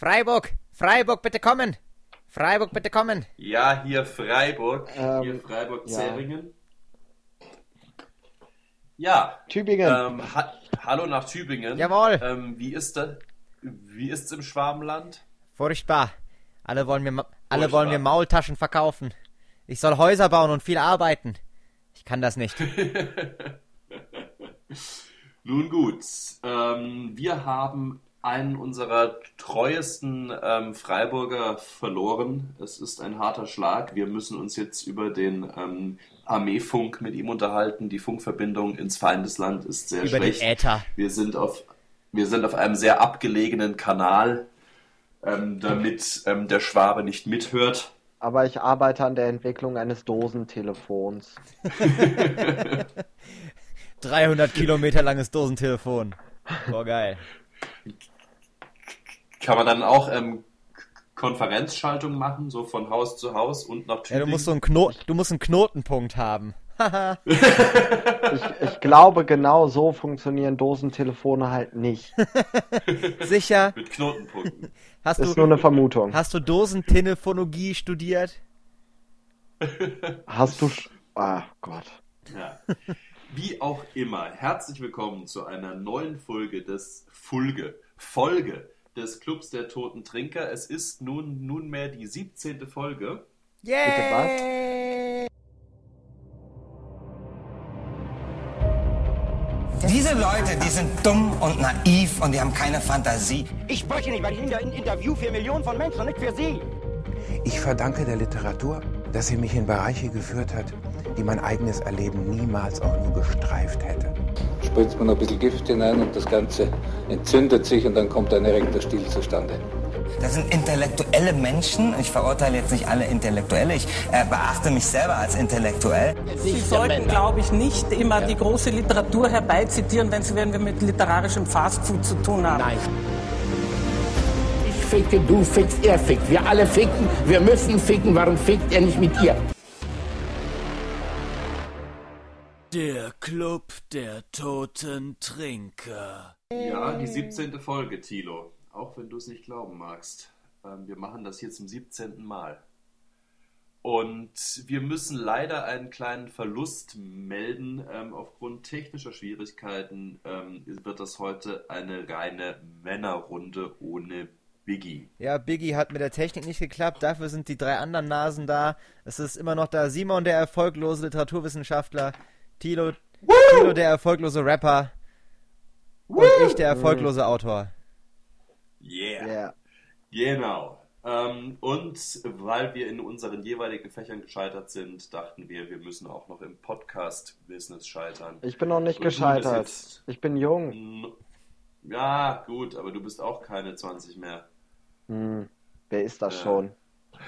Freiburg, Freiburg, bitte kommen. Freiburg, bitte kommen. Ja, hier Freiburg. Ähm, hier Freiburg ja. Zähringen. Ja. Tübingen. Ähm, ha Hallo nach Tübingen. Jawohl. Ähm, wie ist da, wie ist's im Schwabenland? Furchtbar. Alle wollen mir, ma- alle Furchtbar. wollen mir Maultaschen verkaufen. Ich soll Häuser bauen und viel arbeiten. Ich kann das nicht. Nun gut, ähm, wir haben einen unserer treuesten ähm, Freiburger verloren. Es ist ein harter Schlag. Wir müssen uns jetzt über den ähm, Armeefunk mit ihm unterhalten. Die Funkverbindung ins Feindesland ist sehr Über den schlecht. Äther. Wir sind auf, wir sind auf einem sehr abgelegenen Kanal, ähm, damit ähm, der Schwabe nicht mithört. Aber ich arbeite an der Entwicklung eines Dosentelefons. 300 Kilometer langes Dosentelefon. Boah, geil. Kann man dann auch ähm, Konferenzschaltung machen, so von Haus zu Haus und nach Ja, Tübingen? du musst so einen Kno du musst einen Knotenpunkt haben. Ich, ich glaube, genau so funktionieren Dosentelefone halt nicht. Sicher? Mit Knotenpunkten. Hast Ist nur du, eine Vermutung. hast du Dosentelefonologie studiert? Hast du... Ah, Gott. Ja. Wie auch immer, herzlich willkommen zu einer neuen Folge des Fulge, Folge des Clubs der Toten Trinker. Es ist nun nunmehr die 17. Folge. Yay! Diese Leute, die sind dumm und naiv und die haben keine Fantasie. Ich spreche nicht, weil ich in der Interview für Millionen von Menschen und nicht für Sie. Ich verdanke der Literatur, dass sie mich in Bereiche geführt hat, die mein eigenes Erleben niemals auch nur gestreift hätte. Spritzt man ein bisschen Gift hinein und das Ganze entzündet sich und dann kommt ein erregter Stil zustande. Das sind intellektuelle Menschen. Ich verurteile jetzt nicht alle Intellektuelle. Ich äh, beachte mich selber als intellektuell. Sie sollten, glaube ich, nicht immer die große Literatur herbeizitieren, wenn Sie wenn wir mit literarischem Fastfood zu tun haben. Nein. Ich ficke, du fickst, er fickt. Wir alle ficken. Wir müssen ficken. Warum fickt er nicht mit ihr? Der Club der toten Trinker. Ja, die 17. Folge, Thilo. Auch wenn du es nicht glauben magst. Ähm, wir machen das hier zum 17. Mal. Und wir müssen leider einen kleinen Verlust melden. Ähm, aufgrund technischer Schwierigkeiten ähm, wird das heute eine reine Männerrunde ohne Biggie. Ja, Biggie hat mit der Technik nicht geklappt, dafür sind die drei anderen Nasen da. Es ist immer noch da Simon, der erfolglose Literaturwissenschaftler, Tilo, Tilo der erfolglose Rapper und ich, der erfolglose Autor. Yeah. Ja. Genau. Ähm, und weil wir in unseren jeweiligen Fächern gescheitert sind, dachten wir, wir müssen auch noch im Podcast-Business scheitern. Ich bin noch nicht Und gescheitert. jetzt- Ich bin jung. Ja, gut, aber du bist auch keine 20 mehr. Hm. Wer ist das Ja. schon?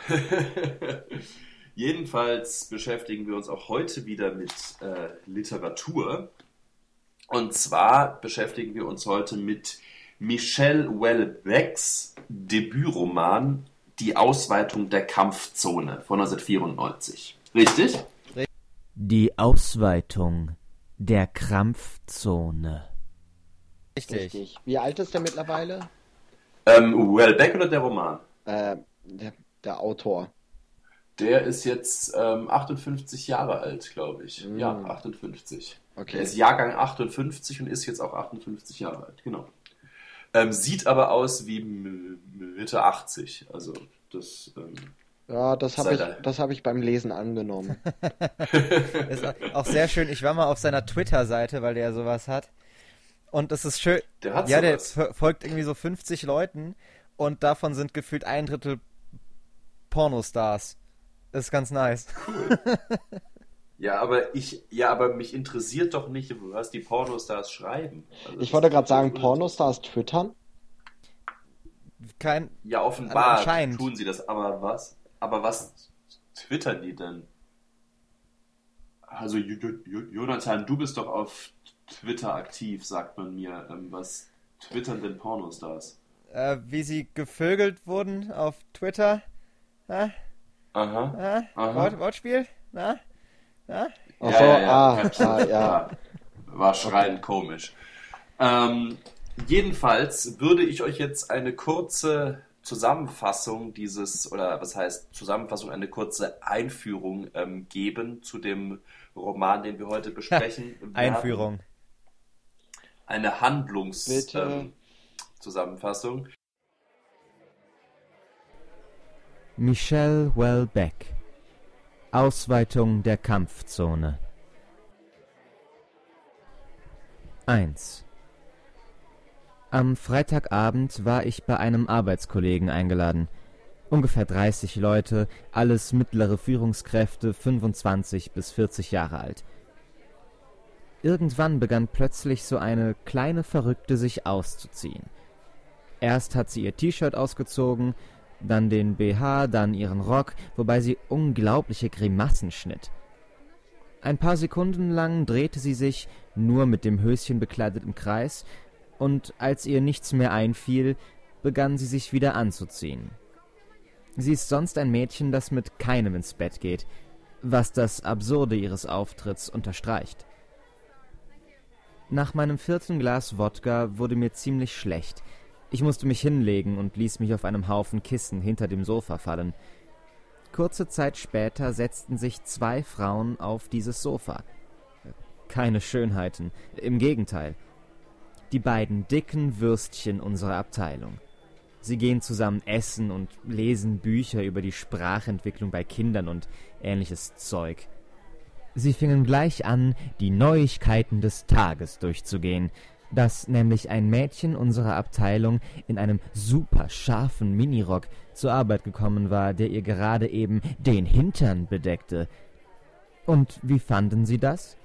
Jedenfalls beschäftigen wir uns auch heute wieder mit äh, Literatur. Und zwar beschäftigen wir uns heute mit Michel Houellebecqs Debütroman Die Ausweitung der Kampfzone von 1994. Richtig? Die Ausweitung der Krampfzone. Richtig. Richtig. Wie alt ist der mittlerweile? Ähm, Houellebecq oder der Roman? Äh, der, der Autor. Der ist jetzt ähm, 58 Jahre alt, glaube ich. Mm. Ja, 58. Okay. Er ist Jahrgang 58 und ist jetzt auch 58 Jahre alt, genau. Ähm, sieht aber aus wie M- Mitte 80. Also das ähm, Ja, das habe ich, das hab ich beim Lesen angenommen. Ist auch sehr schön. Ich war mal auf seiner Twitter-Seite, weil der sowas hat. Und es ist schön. Der hat ja, der sowas. f- folgt irgendwie so 50 Leuten und davon sind gefühlt ein Drittel Pornostars. Das ist ganz nice. Ja, aber ich, ja, aber mich interessiert doch nicht, was die Pornostars schreiben. Also Ich wollte gerade sagen, Pornostars twittern? Kein. Ja, offenbar Anscheinend. tun sie das, aber was? Aber was twittern die denn? Also Jo- Jo- Jo- Jonathan, du bist doch auf Twitter aktiv, sagt man mir. Ähm, was twittern denn Pornostars? Äh, wie sie gevögelt wurden auf Twitter. Na? Aha. Na? Aha. Wort, Wortspiel? Na? Na? Ach so, ah, Pepsi, ah, ja. War schreiend komisch. Ähm, jedenfalls würde ich euch jetzt eine kurze Zusammenfassung dieses, oder was heißt Zusammenfassung, eine kurze Einführung ähm, geben zu dem Roman, den wir heute besprechen. Einführung. Eine Handlungszusammenfassung. Ähm, Michel Welbeck Ausweitung der Kampfzone 1 Am Freitagabend war ich bei einem Arbeitskollegen eingeladen. Ungefähr 30 Leute, alles mittlere Führungskräfte, 25 bis 40 Jahre alt. Irgendwann begann plötzlich so eine kleine Verrückte sich auszuziehen. Erst hat sie ihr T-Shirt ausgezogen, dann den BH, dann ihren Rock, wobei sie unglaubliche Grimassen schnitt. Ein paar Sekunden lang drehte sie sich, nur mit dem Höschen bekleidet im Kreis, und als ihr nichts mehr einfiel, begann sie sich wieder anzuziehen. Sie ist sonst ein Mädchen, das mit keinem ins Bett geht, was das Absurde ihres Auftritts unterstreicht. Nach meinem vierten Glas Wodka wurde mir ziemlich schlecht, ich musste mich hinlegen und ließ mich auf einem Haufen Kissen hinter dem Sofa fallen. Kurze Zeit später setzten sich zwei Frauen auf dieses Sofa. Keine Schönheiten, im Gegenteil. Die beiden dicken Würstchen unserer Abteilung. Sie gehen zusammen essen und lesen Bücher über die Sprachentwicklung bei Kindern und ähnliches Zeug. Sie fingen gleich an, die Neuigkeiten des Tages durchzugehen, dass nämlich ein Mädchen unserer Abteilung in einem super scharfen Minirock zur Arbeit gekommen war, der ihr gerade eben den Hintern bedeckte. Und wie fanden Sie das?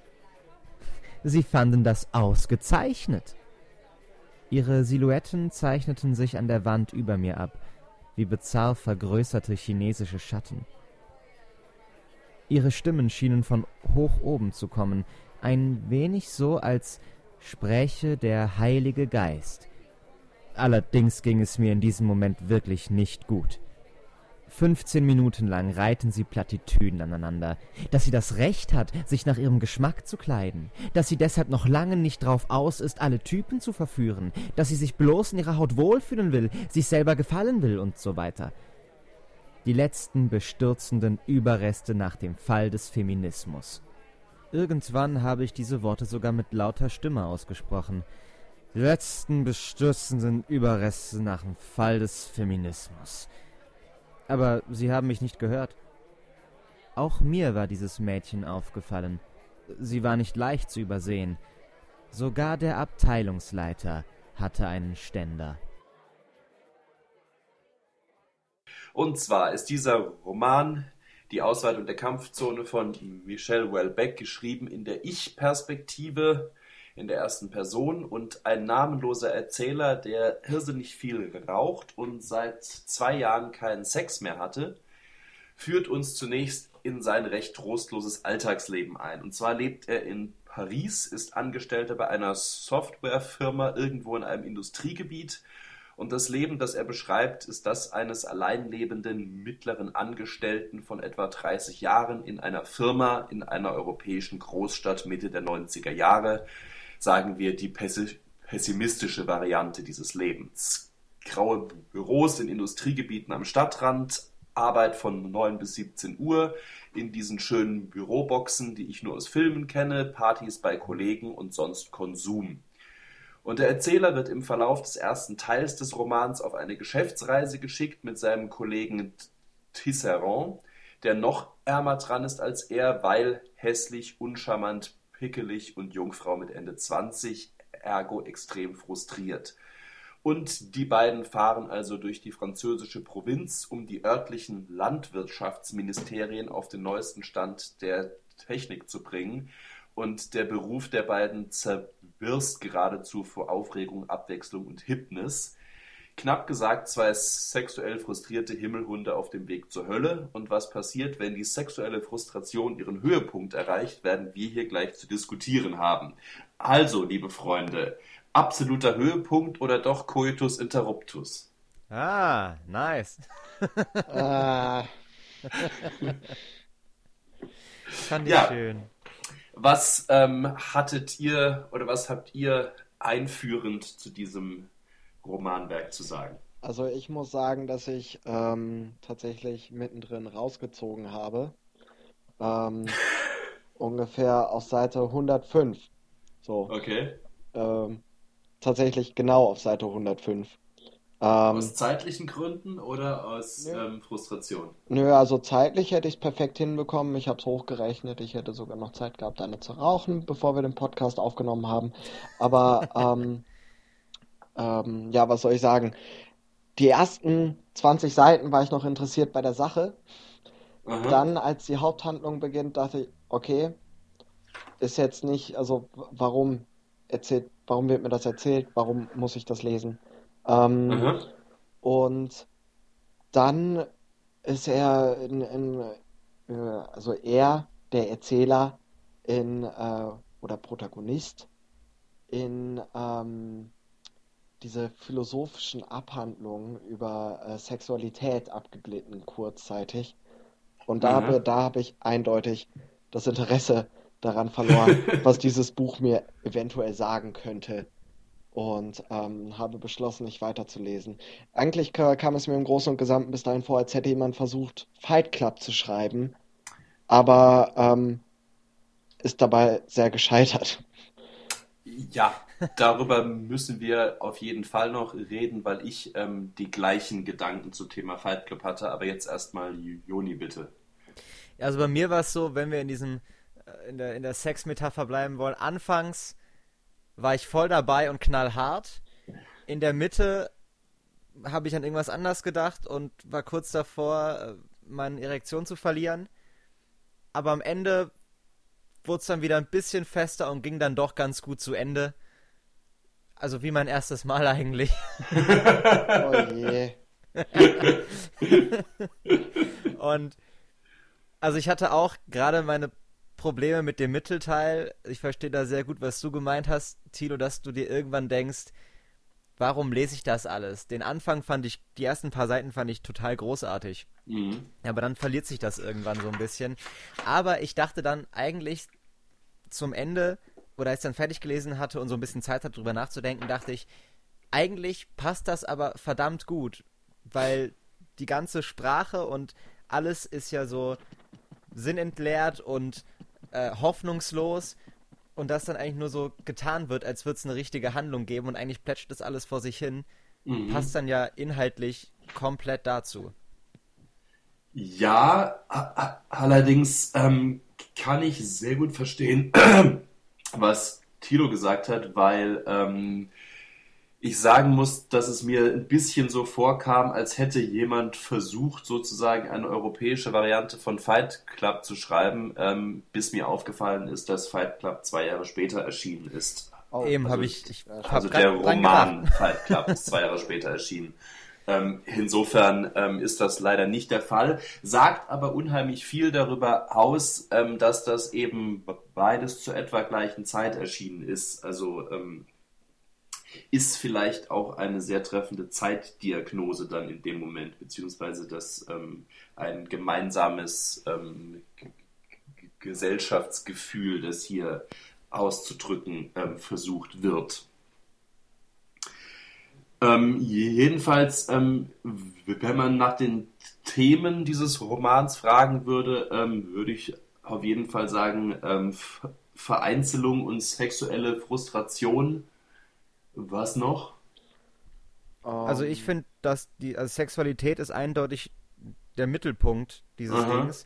Sie fanden das ausgezeichnet. Ihre Silhouetten zeichneten sich an der Wand über mir ab, wie bizarr vergrößerte chinesische Schatten. Ihre Stimmen schienen von hoch oben zu kommen, ein wenig so, als spräche der Heilige Geist. Allerdings ging es mir in diesem Moment wirklich nicht gut. Fünfzehn Minuten lang reiten sie Plattitüden aneinander, dass sie das Recht hat, sich nach ihrem Geschmack zu kleiden, dass sie deshalb noch lange nicht drauf aus ist, alle Typen zu verführen, dass sie sich bloß in ihrer Haut wohlfühlen will, sich selber gefallen will und so weiter. Die letzten bestürzenden Überreste nach dem Fall des Feminismus. Irgendwann habe ich diese Worte sogar mit lauter Stimme ausgesprochen. Die letzten bestürzenden Überreste nach dem Fall des Feminismus. Aber sie haben mich nicht gehört. Auch mir war dieses Mädchen aufgefallen. Sie war nicht leicht zu übersehen. Sogar der Abteilungsleiter hatte einen Ständer. Und zwar ist dieser Roman die Ausweitung der Kampfzone von Michel Welbeck, geschrieben in der Ich-Perspektive, in der ersten Person und ein namenloser Erzähler, der irrsinnig viel raucht und seit zwei Jahren keinen Sex mehr hatte, führt uns zunächst in sein recht trostloses Alltagsleben ein. Und zwar lebt er in Paris, ist Angestellter bei einer Softwarefirma irgendwo in einem Industriegebiet und das Leben, das er beschreibt, ist das eines alleinlebenden mittleren Angestellten von etwa 30 Jahren in einer Firma in einer europäischen Großstadt Mitte der 90er Jahre. Sagen wir die pessimistische Variante dieses Lebens. Graue Büros in Industriegebieten am Stadtrand, Arbeit von 9 bis 17 Uhr in diesen schönen Büroboxen, die ich nur aus Filmen kenne, Partys bei Kollegen und sonst Konsum. Und der Erzähler wird im Verlauf des ersten Teils des Romans auf eine Geschäftsreise geschickt mit seinem Kollegen Tisserand, der noch ärmer dran ist als er, weil hässlich, uncharmant, pickelig und Jungfrau mit Ende 20, ergo extrem frustriert. Und die beiden fahren also durch die französische Provinz, um die örtlichen Landwirtschaftsministerien auf den neuesten Stand der Technik zu bringen. Und der Beruf der beiden wirst geradezu vor Aufregung, Abwechslung und Hipness. Knapp gesagt, zwei sexuell frustrierte Himmelhunde auf dem Weg zur Hölle. Und was passiert, wenn die sexuelle Frustration ihren Höhepunkt erreicht, werden wir hier gleich zu diskutieren haben. Also, liebe Freunde, absoluter Höhepunkt oder doch Coitus interruptus? Ah, nice. Ah. Fand ich Ja. schön. Was ähm, hattet ihr oder was habt ihr einführend zu diesem Romanwerk zu sagen? Also ich muss sagen, dass ich ähm, tatsächlich mittendrin rausgezogen habe. Ähm, ungefähr auf Seite 105. So. Okay. Ähm, tatsächlich genau auf Seite 105. Ähm, Aus zeitlichen Gründen oder aus ähm, Frustration? Nö, also zeitlich hätte ich es perfekt hinbekommen. Ich habe es hochgerechnet. Ich hätte sogar noch Zeit gehabt, eine zu rauchen, bevor wir den Podcast aufgenommen haben. Aber ähm, ähm, ja, was soll ich sagen? Die ersten 20 Seiten war ich noch interessiert bei der Sache. Aha. Dann, als die Haupthandlung beginnt, dachte ich, okay, ist jetzt nicht, also warum erzählt, warum wird mir das erzählt? Warum muss ich das lesen? Ähm, Aha. und dann ist er in, in äh, also er, der Erzähler, in äh, oder Protagonist in ähm, diese philosophischen Abhandlungen über äh, Sexualität abgeglitten kurzzeitig. Und da, Mhm. da habe ich eindeutig das Interesse daran verloren, was dieses Buch mir eventuell sagen könnte. Und ähm, habe beschlossen, nicht weiterzulesen. Eigentlich ka- kam es mir im Großen und Gesamten bis dahin vor, als hätte jemand versucht, Fight Club zu schreiben, aber ähm, ist dabei sehr gescheitert. Ja, darüber müssen wir auf jeden Fall noch reden, weil ich ähm, die gleichen Gedanken zum Thema Fight Club hatte. Aber jetzt erstmal Joni, bitte. Also bei mir war es so, wenn wir in diesem, äh, in der, in der Sex-Metapher bleiben wollen, anfangs war ich voll dabei und knallhart. In der Mitte habe ich an irgendwas anders gedacht und war kurz davor, äh, meine Erektion zu verlieren. Aber am Ende wurde es dann wieder ein bisschen fester und ging dann doch ganz gut zu Ende. Also wie mein erstes Mal eigentlich. Oh je. Und also ich hatte auch gerade meine Probleme mit dem Mittelteil. Ich verstehe da sehr gut, was du gemeint hast, Tilo, dass du dir irgendwann denkst, warum lese ich das alles? Den Anfang fand ich, die ersten paar Seiten fand ich total großartig. Mhm. Aber dann verliert sich das irgendwann so ein bisschen. Aber ich dachte dann eigentlich zum Ende, oder als ich dann fertig gelesen hatte und so ein bisschen Zeit hatte, drüber nachzudenken, dachte ich, eigentlich passt das aber verdammt gut, weil die ganze Sprache und alles ist ja so sinnentleert und äh, hoffnungslos und das dann eigentlich nur so getan wird, als würde es eine richtige Handlung geben und eigentlich plätscht das alles vor sich hin, Mhm. passt dann ja inhaltlich komplett dazu. Ja, allerdings ähm, kann ich sehr gut verstehen, was Tilo gesagt hat, weil ähm, ich sagen muss, dass es mir ein bisschen so vorkam, als hätte jemand versucht, sozusagen eine europäische Variante von Fight Club zu schreiben, ähm, bis mir aufgefallen ist, dass Fight Club zwei Jahre später erschienen ist. Oh, Eben also- habe ich, ich hab Also der Roman. Fight Club ist zwei Jahre später erschienen. Ähm, insofern ähm, ist das leider nicht der Fall, sagt aber unheimlich viel darüber aus, ähm, dass das eben beides zur etwa gleichen Zeit erschienen ist. Also ähm, ist vielleicht auch eine sehr treffende Zeitdiagnose dann in dem Moment, beziehungsweise dass ähm, ein gemeinsames ähm, Gesellschaftsgefühl, das hier auszudrücken ähm, versucht wird. Ähm, jedenfalls, ähm, wenn man nach den Themen dieses Romans fragen würde, ähm, würde ich auf jeden Fall sagen, Ver- Vereinzelung und sexuelle Frustration. Was noch? Also Ähm, ich finde, dass die also Sexualität ist eindeutig der Mittelpunkt dieses Aha. Dings.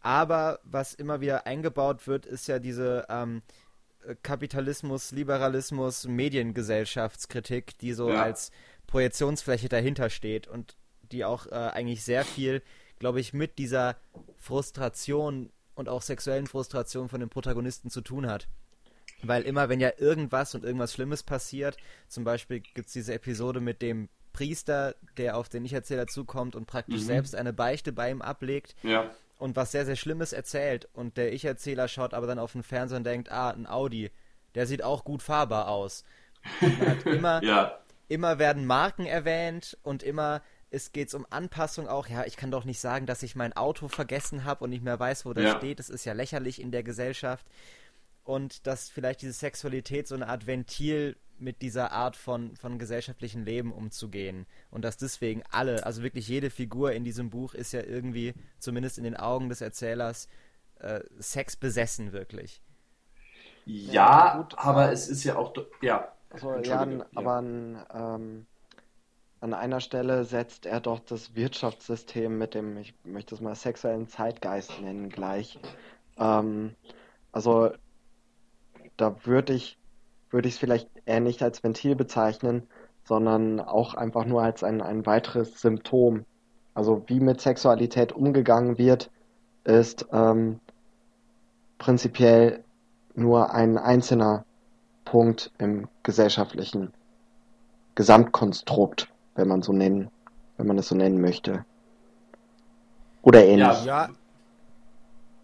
Aber was immer wieder eingebaut wird, ist ja diese ähm, äh, Kapitalismus, Liberalismus, Mediengesellschaftskritik, die so Ja. als Projektionsfläche dahinter steht und die auch äh, eigentlich sehr viel, glaube ich, mit dieser Frustration und auch sexuellen Frustration von den Protagonisten zu tun hat. Weil immer, wenn ja irgendwas und irgendwas Schlimmes passiert, zum Beispiel gibt es diese Episode mit dem Priester, der auf den Ich-Erzähler zukommt und praktisch Mhm. selbst eine Beichte bei ihm ablegt Ja. und was sehr, sehr Schlimmes erzählt. Und der Ich-Erzähler schaut aber dann auf den Fernseher und denkt, ah, ein Audi, der sieht auch gut fahrbar aus. Immer, Ja. immer werden Marken erwähnt und immer es geht um Anpassung auch. Ja, ich kann doch nicht sagen, dass ich mein Auto vergessen habe und nicht mehr weiß, wo das Ja. steht. Das ist ja lächerlich in der Gesellschaft. Und dass vielleicht diese Sexualität so eine Art Ventil mit dieser Art von, von gesellschaftlichen Leben umzugehen. Und dass deswegen alle, also wirklich jede Figur in diesem Buch ist ja irgendwie, zumindest in den Augen des Erzählers, äh, Sex besessen wirklich. Ja, ja gut, aber es ist ja auch, ja. Also, ja, ja, aber an, ähm, an einer Stelle setzt er doch das Wirtschaftssystem mit dem, ich möchte es mal sexuellen Zeitgeist nennen, gleich. Ähm, also da würde ich würde ich es vielleicht eher nicht als Ventil bezeichnen, sondern auch einfach nur als ein, ein weiteres Symptom. Also wie mit Sexualität umgegangen wird, ist ähm, prinzipiell nur ein einzelner Punkt im gesellschaftlichen Gesamtkonstrukt, wenn man so nennen, wenn man es so nennen möchte. Oder ähnlich. Ja,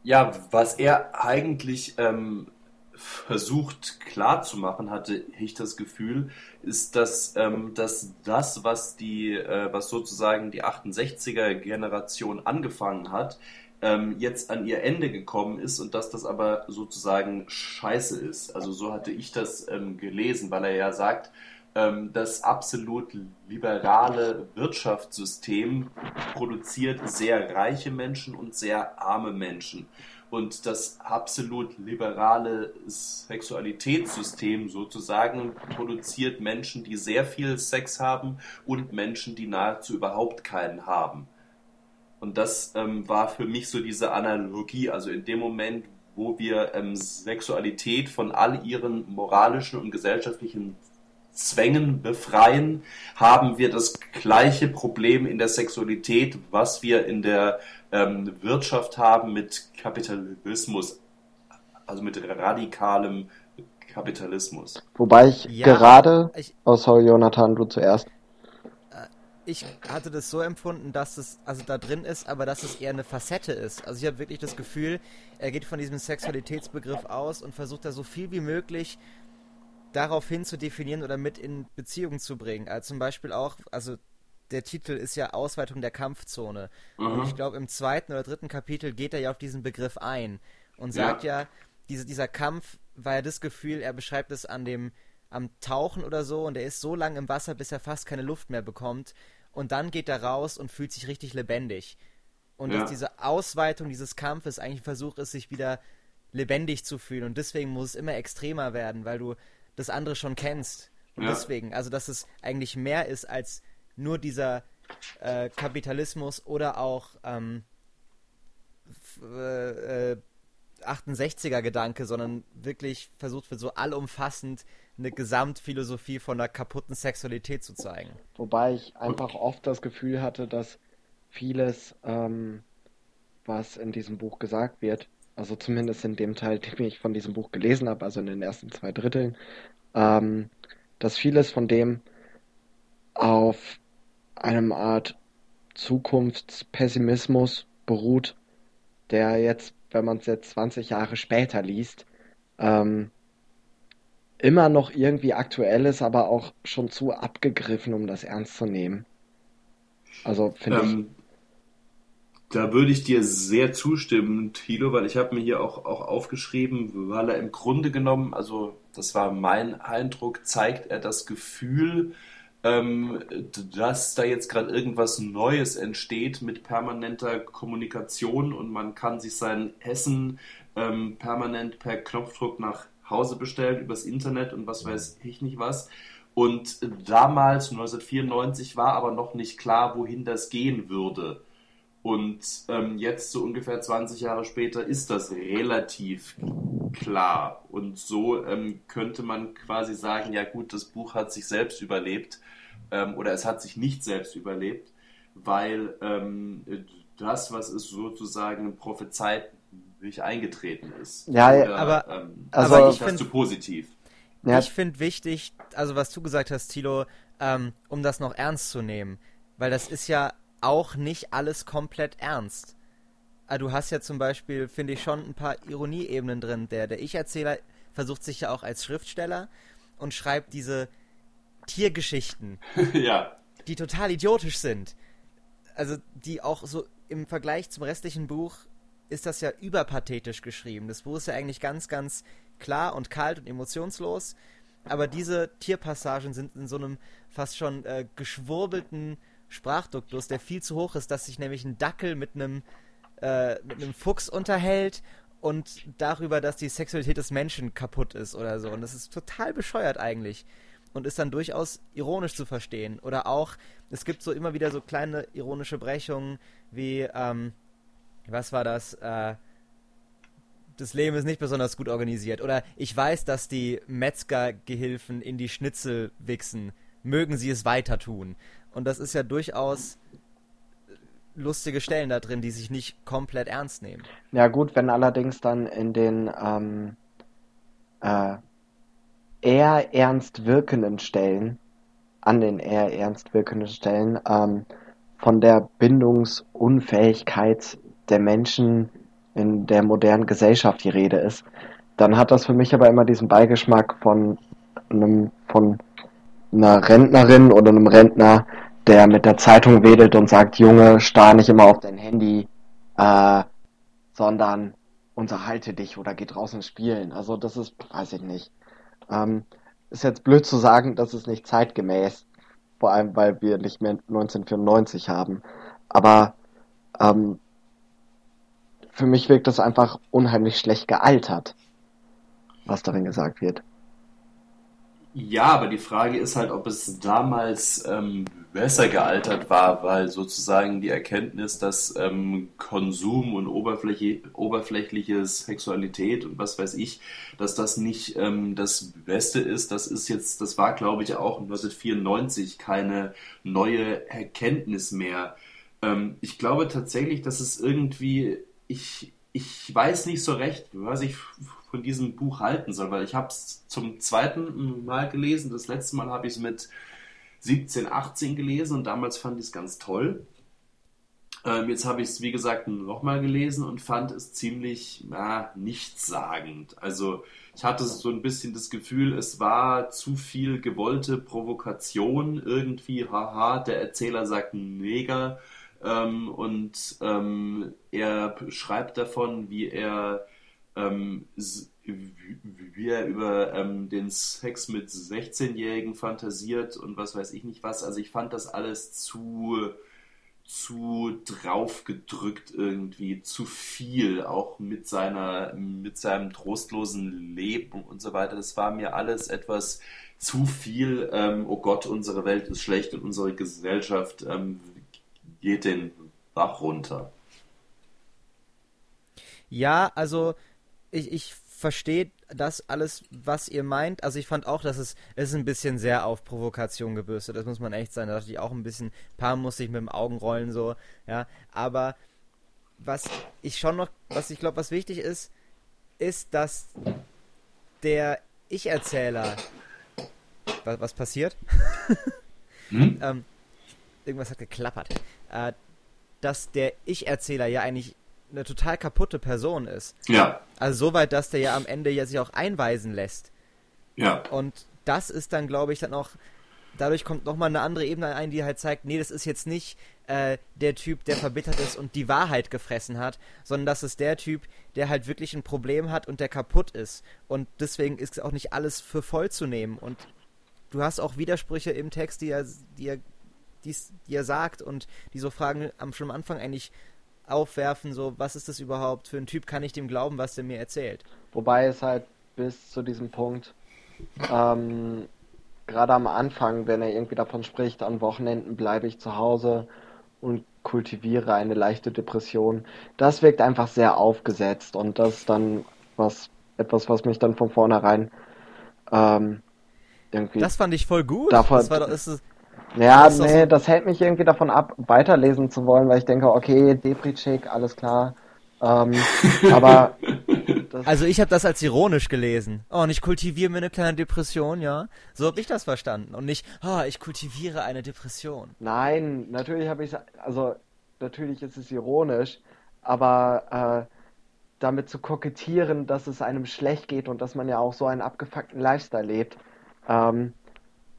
ja was er eigentlich ähm, versucht klarzumachen, hatte ich das Gefühl, ist, dass, ähm, dass das, was die, äh, was sozusagen die 68er Generation angefangen hat, ähm, jetzt an ihr Ende gekommen ist und dass das aber sozusagen scheiße ist. Also so hatte ich das ähm, gelesen, weil er ja sagt, ähm, das absolut liberale Wirtschaftssystem produziert sehr reiche Menschen und sehr arme Menschen und das absolut liberale Sexualitätssystem sozusagen produziert Menschen, die sehr viel Sex haben und Menschen, die nahezu überhaupt keinen haben. Und das ähm, war für mich so diese Analogie. Also in dem Moment, wo wir ähm, Sexualität von all ihren moralischen und gesellschaftlichen Zwängen befreien, haben wir das gleiche Problem in der Sexualität, was wir in der ähm, Wirtschaft haben mit Kapitalismus, also mit radikalem Kapitalismus. Wobei ich ja, gerade, ich, oh sorry Jonathan, du zuerst. Äh, ich hatte das so empfunden, dass es also da drin ist, aber dass es eher eine Facette ist. Also ich habe wirklich das Gefühl, er geht von diesem Sexualitätsbegriff aus und versucht da so viel wie möglich darauf hin zu definieren oder mit in Beziehung zu bringen. Also zum Beispiel auch, also der Titel ist ja Ausweitung der Kampfzone. Mhm. Und ich glaube, im zweiten oder dritten Kapitel geht er ja auf diesen Begriff ein und sagt ja, ja diese, dieser Kampf war ja das Gefühl, er beschreibt es an dem, am Tauchen oder so und er ist so lang im Wasser, bis er fast keine Luft mehr bekommt. Und dann geht er raus und fühlt sich richtig lebendig. Und ja. dass diese Ausweitung dieses Kampfes eigentlich ein Versuch ist, sich wieder lebendig zu fühlen. Und deswegen muss es immer extremer werden, weil du das andere schon kennst. Und ja. deswegen, also dass es eigentlich mehr ist als nur dieser äh, Kapitalismus oder auch ähm, äh, 68er Gedanke, sondern wirklich versucht wird, so allumfassend eine Gesamtphilosophie von der kaputten Sexualität zu zeigen. Wobei ich einfach oft das Gefühl hatte, dass vieles, ähm, was in diesem Buch gesagt wird, also zumindest in dem Teil, den ich von diesem Buch gelesen habe, also in den ersten zwei Dritteln, ähm, dass vieles von dem auf einem Art Zukunftspessimismus beruht, der jetzt, wenn man es jetzt 20 Jahre später liest, ähm, immer noch irgendwie aktuell ist, aber auch schon zu abgegriffen, um das ernst zu nehmen. Also finde ähm, ich. Da würde ich dir sehr zustimmen, Thilo, weil ich habe mir hier auch, auch aufgeschrieben, weil er im Grunde genommen, also das war mein Eindruck, zeigt er das Gefühl, ähm, dass da jetzt gerade irgendwas Neues entsteht mit permanenter Kommunikation und man kann sich sein Essen ähm, permanent per Knopfdruck nach Hause bestellen übers Internet und was weiß ich nicht was. Und damals, 1994, war aber noch nicht klar, wohin das gehen würde. Und ähm, jetzt, so ungefähr 20 Jahre später, ist das relativ klar. Und so ähm, könnte man quasi sagen, ja gut, das Buch hat sich selbst überlebt ähm, oder es hat sich nicht selbst überlebt, weil ähm, das, was es sozusagen prophezeit, nicht eingetreten ist. Ja, oder, aber, ähm, also, aber ich finde zu positiv. Ja. Ich finde wichtig, also was du gesagt hast, Tilo, ähm, um das noch ernst zu nehmen, weil das ist ja auch nicht alles komplett ernst. Ah, du hast ja zum Beispiel, finde ich, schon ein paar Ironieebenen drin. Der, der Ich-Erzähler versucht sich ja auch als Schriftsteller und schreibt diese Tiergeschichten, ja. die total idiotisch sind. Also die auch so im Vergleich zum restlichen Buch ist das ja überpathetisch geschrieben. Das Buch ist ja eigentlich ganz, ganz klar und kalt und emotionslos. aber diese Tierpassagen sind in so einem fast schon äh, geschwurbelten Sprachduktus, der viel zu hoch ist, dass sich nämlich ein Dackel mit einem äh, mit einem Fuchs unterhält und darüber, dass die Sexualität des Menschen kaputt ist oder so. Und das ist total bescheuert eigentlich. Und ist dann durchaus ironisch zu verstehen. Oder auch, es gibt so immer wieder so kleine ironische Brechungen wie, ähm, was war das? Äh, das Leben ist nicht besonders gut organisiert. Oder ich weiß, dass die Metzgergehilfen in die Schnitzel wichsen. Mögen sie es weiter tun. Und das ist ja durchaus lustige Stellen da drin, die sich nicht komplett ernst nehmen. Ja gut, wenn allerdings dann in den ähm, äh, eher ernst wirkenden Stellen, an den eher ernst wirkenden Stellen, ähm, von der Bindungsunfähigkeit der Menschen in der modernen Gesellschaft die Rede ist, dann hat das für mich aber immer diesen Beigeschmack von einem, von einer Rentnerin oder einem Rentner, der mit der Zeitung wedelt und sagt, Junge, starr nicht immer auf dein Handy, äh, sondern unterhalte dich oder geh draußen spielen. Also das ist, weiß ich nicht. Ähm, ist jetzt blöd zu sagen, das ist nicht zeitgemäß. Vor allem, weil wir nicht mehr 1994 haben. Aber ähm, für mich wirkt das einfach unheimlich schlecht gealtert, was darin gesagt wird. Ja, aber die Frage ist halt, ob es damals ähm, besser gealtert war, weil sozusagen die Erkenntnis, dass ähm, Konsum und Oberfläche, oberflächliche Sexualität und was weiß ich, dass das nicht ähm, das Beste ist, das ist jetzt, das war glaube ich auch 1994 keine neue Erkenntnis mehr. Ähm, ich glaube tatsächlich, dass es irgendwie, ich, ich weiß nicht so recht, was ich von diesem Buch halten soll, weil ich habe es zum zweiten Mal gelesen. Das letzte Mal habe ich es mit 17, 18 gelesen und damals fand ich es ganz toll. Ähm, jetzt habe ich es, wie gesagt, nochmal gelesen und fand es ziemlich na, nichtssagend. Also ich hatte so ein bisschen das Gefühl, es war zu viel gewollte Provokation irgendwie. Haha, der Erzähler sagt Neger ähm, und ähm, er schreibt davon, wie er ähm, wie er über ähm, den Sex mit 16-Jährigen fantasiert und was weiß ich nicht was. Also ich fand das alles zu zu draufgedrückt irgendwie, zu viel, auch mit seiner, mit seinem trostlosen Leben und so weiter. Das war mir alles etwas zu viel. Ähm, oh Gott, unsere Welt ist schlecht und unsere Gesellschaft ähm, geht den Bach runter. Ja, also ich, ich verstehe das alles, was ihr meint. Also ich fand auch, dass es, es ist ein bisschen sehr auf Provokation gebürstet. Das muss man echt sein. Da dachte ich auch ein bisschen, paar muss ich mit dem Augenrollen so, ja. Aber was ich schon noch, was ich glaube, was wichtig ist, ist, dass der Ich-Erzähler, was, was passiert? Hm? ähm, irgendwas hat geklappert. Äh, dass der Ich-Erzähler ja eigentlich eine total kaputte Person ist. Ja. Also soweit, dass der ja am Ende ja sich auch einweisen lässt. Ja. Und das ist dann, glaube ich, dann auch, dadurch kommt nochmal eine andere Ebene ein, die halt zeigt, nee, das ist jetzt nicht äh, der Typ, der verbittert ist und die Wahrheit gefressen hat, sondern das ist der Typ, der halt wirklich ein Problem hat und der kaputt ist. Und deswegen ist auch nicht alles für voll zu nehmen. Und du hast auch Widersprüche im Text, die er, die er, die er sagt und die so Fragen am, schon am Anfang eigentlich aufwerfen, so, was ist das überhaupt für ein Typ, kann ich dem glauben, was der mir erzählt? Wobei es halt bis zu diesem Punkt, ähm, gerade am Anfang, wenn er irgendwie davon spricht, an Wochenenden bleibe ich zu Hause und kultiviere eine leichte Depression, das wirkt einfach sehr aufgesetzt und das ist dann was, etwas, was mich dann von vornherein ähm, irgendwie. Das fand ich voll gut. Davon, das war doch, ist, ja, das nee, so das hält mich irgendwie davon ab, weiterlesen zu wollen, weil ich denke, okay, Depri-Chick, alles klar. Ähm, aber. also ich habe das als ironisch gelesen. Oh, und ich kultiviere mir eine kleine Depression, ja. So habe ich das verstanden. Und nicht, oh, ich kultiviere eine Depression. Nein, natürlich habe ich also natürlich ist es ironisch, aber äh, damit zu kokettieren, dass es einem schlecht geht und dass man ja auch so einen abgefuckten Lifestyle lebt, ähm,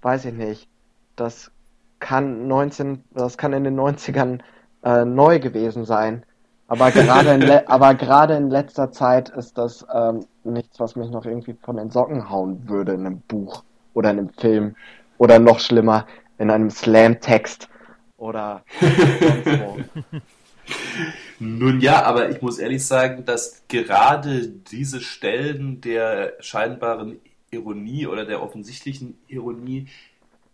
weiß ich nicht. Das kann 19, das kann in den 90ern äh, neu gewesen sein. Aber gerade in, aber gerade in letzter Zeit ist das ähm, nichts, was mich noch irgendwie von den Socken hauen würde in einem Buch. oder in einem Film oder noch schlimmer in einem Slam-Text oder sonst wo. Nun ja, aber ich muss ehrlich sagen, dass gerade diese Stellen der scheinbaren Ironie oder der offensichtlichen Ironie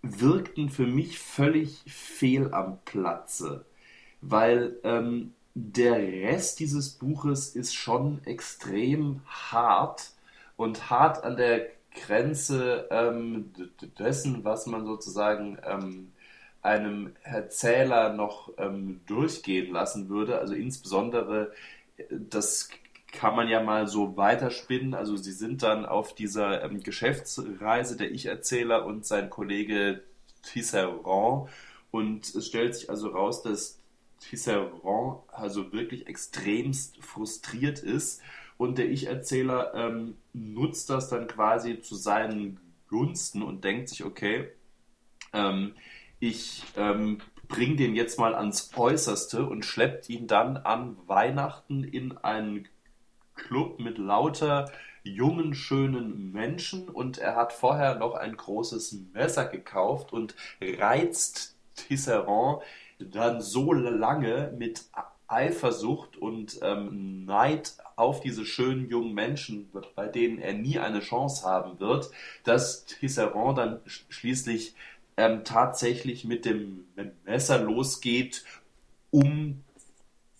wirkten für mich völlig fehl am Platze, weil ähm, der Rest dieses Buches ist schon extrem hart und hart an der Grenze ähm, dessen, was man sozusagen ähm, einem Erzähler noch ähm, durchgehen lassen würde. Also insbesondere, äh, das kann man ja mal so weiterspinnen. Also sie sind dann auf dieser ähm, Geschäftsreise, der Ich-Erzähler und sein Kollege Tisserand. Und es stellt sich also raus, dass Tisserand also wirklich extremst frustriert ist. Und der Ich-Erzähler ähm, nutzt das dann quasi zu seinen Gunsten und denkt sich, okay, ähm, ich ähm, bringe den jetzt mal ans Äußerste und schleppt ihn dann an Weihnachten in einen Club mit lauter jungen, schönen Menschen. Und er hat vorher noch ein großes Messer gekauft und reizt Tisserand dann so lange mit Eifersucht und ähm, Neid auf diese schönen jungen Menschen, bei denen er nie eine Chance haben wird, dass Tisserand dann schließlich ähm, tatsächlich mit dem Messer losgeht, um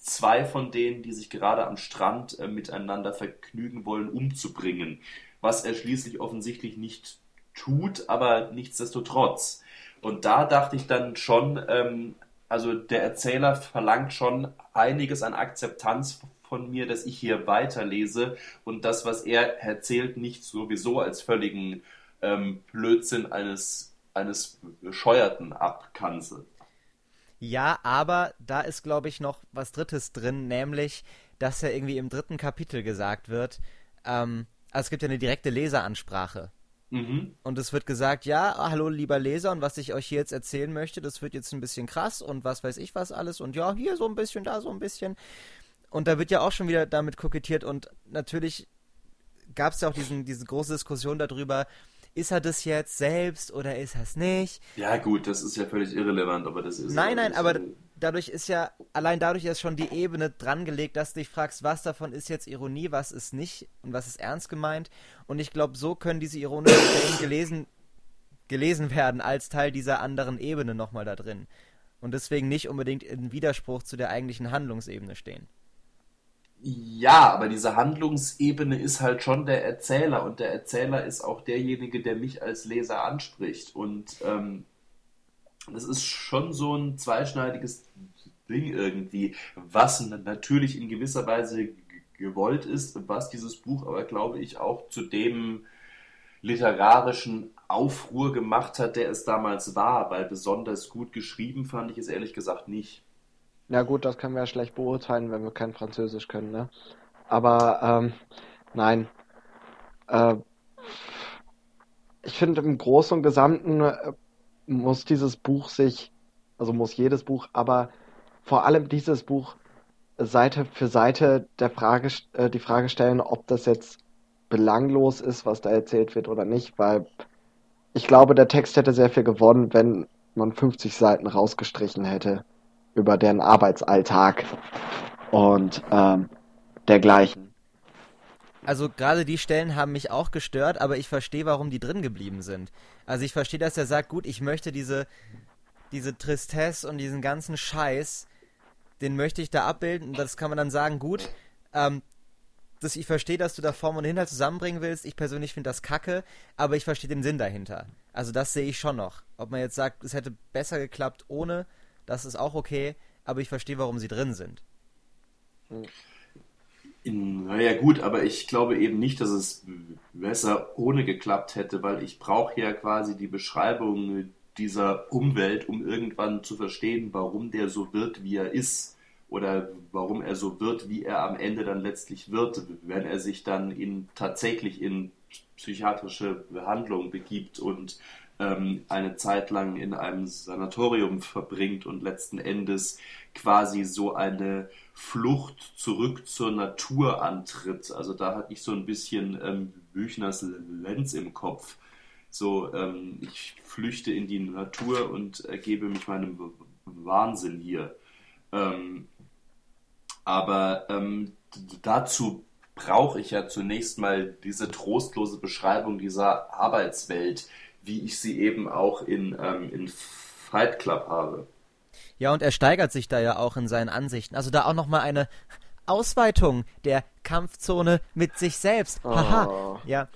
zwei von denen, die sich gerade am Strand äh, miteinander vergnügen wollen, umzubringen. Was er schließlich offensichtlich nicht tut, aber nichtsdestotrotz. Und da dachte ich dann schon, ähm, also der Erzähler verlangt schon einiges an Akzeptanz von mir, dass ich hier weiterlese und das, was er erzählt, nicht sowieso als völligen ähm, Blödsinn eines, eines Bescheuerten abkanzel. Ja, aber da ist, glaube ich, noch was Drittes drin, nämlich, dass ja irgendwie im dritten Kapitel gesagt wird, ähm, also es gibt ja eine direkte Leseransprache. Mhm. Und es wird gesagt, ja, hallo lieber Leser, und was ich euch hier jetzt erzählen möchte, das wird jetzt ein bisschen krass und was weiß ich was alles und ja, hier so ein bisschen, da so ein bisschen. Und da wird ja auch schon wieder damit kokettiert und natürlich gab es ja auch diesen, diese große Diskussion darüber, ist er das jetzt selbst oder ist er es nicht? Ja, gut, das ist ja völlig irrelevant, aber das ist. Nein, nein, aber dadurch ist ja, allein dadurch ist schon die Ebene drangelegt, dass du dich fragst, was davon ist jetzt Ironie, was ist nicht und was ist ernst gemeint. Und ich glaube, so können diese ironischen Stellen gelesen, gelesen werden als Teil dieser anderen Ebene nochmal da drin. Und deswegen nicht unbedingt in Widerspruch zu der eigentlichen Handlungsebene stehen. Ja, aber diese Handlungsebene ist halt schon der Erzähler und der Erzähler ist auch derjenige, der mich als Leser anspricht. Und ähm, das ist schon so ein zweischneidiges Ding irgendwie, was natürlich in gewisser Weise gewollt ist, was dieses Buch aber, glaube ich, auch zu dem literarischen Aufruhr gemacht hat, der es damals war, weil besonders gut geschrieben fand ich es ehrlich gesagt nicht. Ja gut, das können wir ja schlecht beurteilen, wenn wir kein Französisch können, ne? Aber ähm, nein. Äh, ich finde im Großen und Gesamten äh, muss dieses Buch sich, also muss jedes Buch, aber vor allem dieses Buch Seite für Seite der Frage, äh, die Frage stellen, ob das jetzt belanglos ist, was da erzählt wird oder nicht, weil ich glaube, der Text hätte sehr viel gewonnen, wenn man 50 Seiten rausgestrichen hätte über deren Arbeitsalltag und ähm, dergleichen. Also gerade die Stellen haben mich auch gestört, aber ich verstehe, warum die drin geblieben sind. Also ich verstehe, dass er sagt, gut, ich möchte diese, diese Tristesse und diesen ganzen Scheiß, den möchte ich da abbilden und das kann man dann sagen, gut, ähm, das, ich verstehe, dass du da Form und Inhalt zusammenbringen willst. Ich persönlich finde das kacke, aber ich verstehe den Sinn dahinter. Also das sehe ich schon noch. Ob man jetzt sagt, es hätte besser geklappt ohne, das ist auch okay, aber ich verstehe, warum sie drin sind. Naja gut, aber ich glaube eben nicht, dass es besser ohne geklappt hätte, weil ich brauche ja quasi die Beschreibung dieser Umwelt, um irgendwann zu verstehen, warum der so wird, wie er ist oder warum er so wird, wie er am Ende dann letztlich wird, wenn er sich dann in, tatsächlich in psychiatrische Behandlung begibt und ähm, eine Zeit lang in einem Sanatorium verbringt und letzten Endes quasi so eine Flucht zurück zur Natur antritt. Also da hatte ich so ein bisschen ähm, Büchners Lenz im Kopf. So, ähm, ich flüchte in die Natur und ergebe mich meinem Wahnsinn hier. Ähm, aber ähm, dazu brauche ich ja zunächst mal diese trostlose Beschreibung dieser Arbeitswelt, wie ich sie eben auch in, ähm, in Fight Club habe. Ja, und er steigert sich da ja auch in seinen Ansichten. Also da auch nochmal eine Ausweitung der Kampfzone mit sich selbst. Haha. Oh. Ja.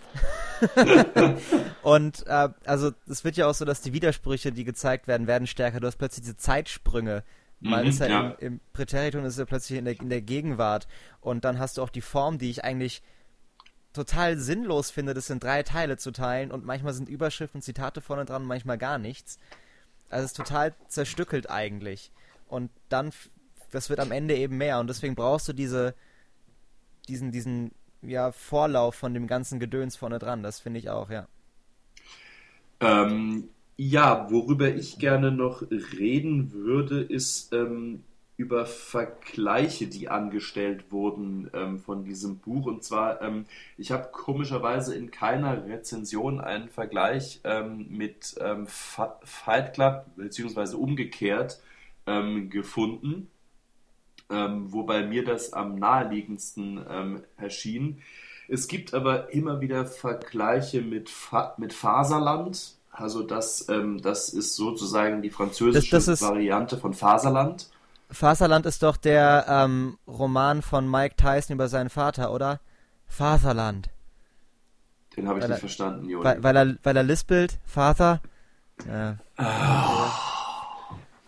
und äh, also es wird ja auch so, dass die Widersprüche, die gezeigt werden, werden stärker. Du hast plötzlich diese Zeitsprünge. Mal mhm, ist er ja. im, im Präteritum, ist er plötzlich in der, in der Gegenwart. Und dann hast du auch die Form, die ich eigentlich total sinnlos finde, das in drei Teile zu teilen. Und manchmal sind Überschriften, Zitate vorne dran, manchmal gar nichts. Also es ist total zerstückelt eigentlich. Und dann, das wird am Ende eben mehr. Und deswegen brauchst du diese, diesen, diesen, ja, Vorlauf von dem ganzen Gedöns vorne dran. Das finde ich auch, ja. Ähm, ja, worüber ich gerne noch reden würde, ist ähm, über Vergleiche, die angestellt wurden ähm, von diesem Buch. Und zwar, ähm, ich habe komischerweise in keiner Rezension einen Vergleich ähm, mit ähm, Fight Club, beziehungsweise umgekehrt, ähm, gefunden, ähm, wobei mir das am naheliegendsten erschien. Es gibt aber immer wieder Vergleiche mit, Fa mit Faserland. Also das, das ist sozusagen die französische das, das Variante von Faserland. Vaterland ist doch der ähm, Roman von Mike Tyson über seinen Vater, oder? Vaterland. Den habe ich weil nicht er, verstanden, Joni. Weil, weil, er, weil er lispelt, Vater. Ja. Oh.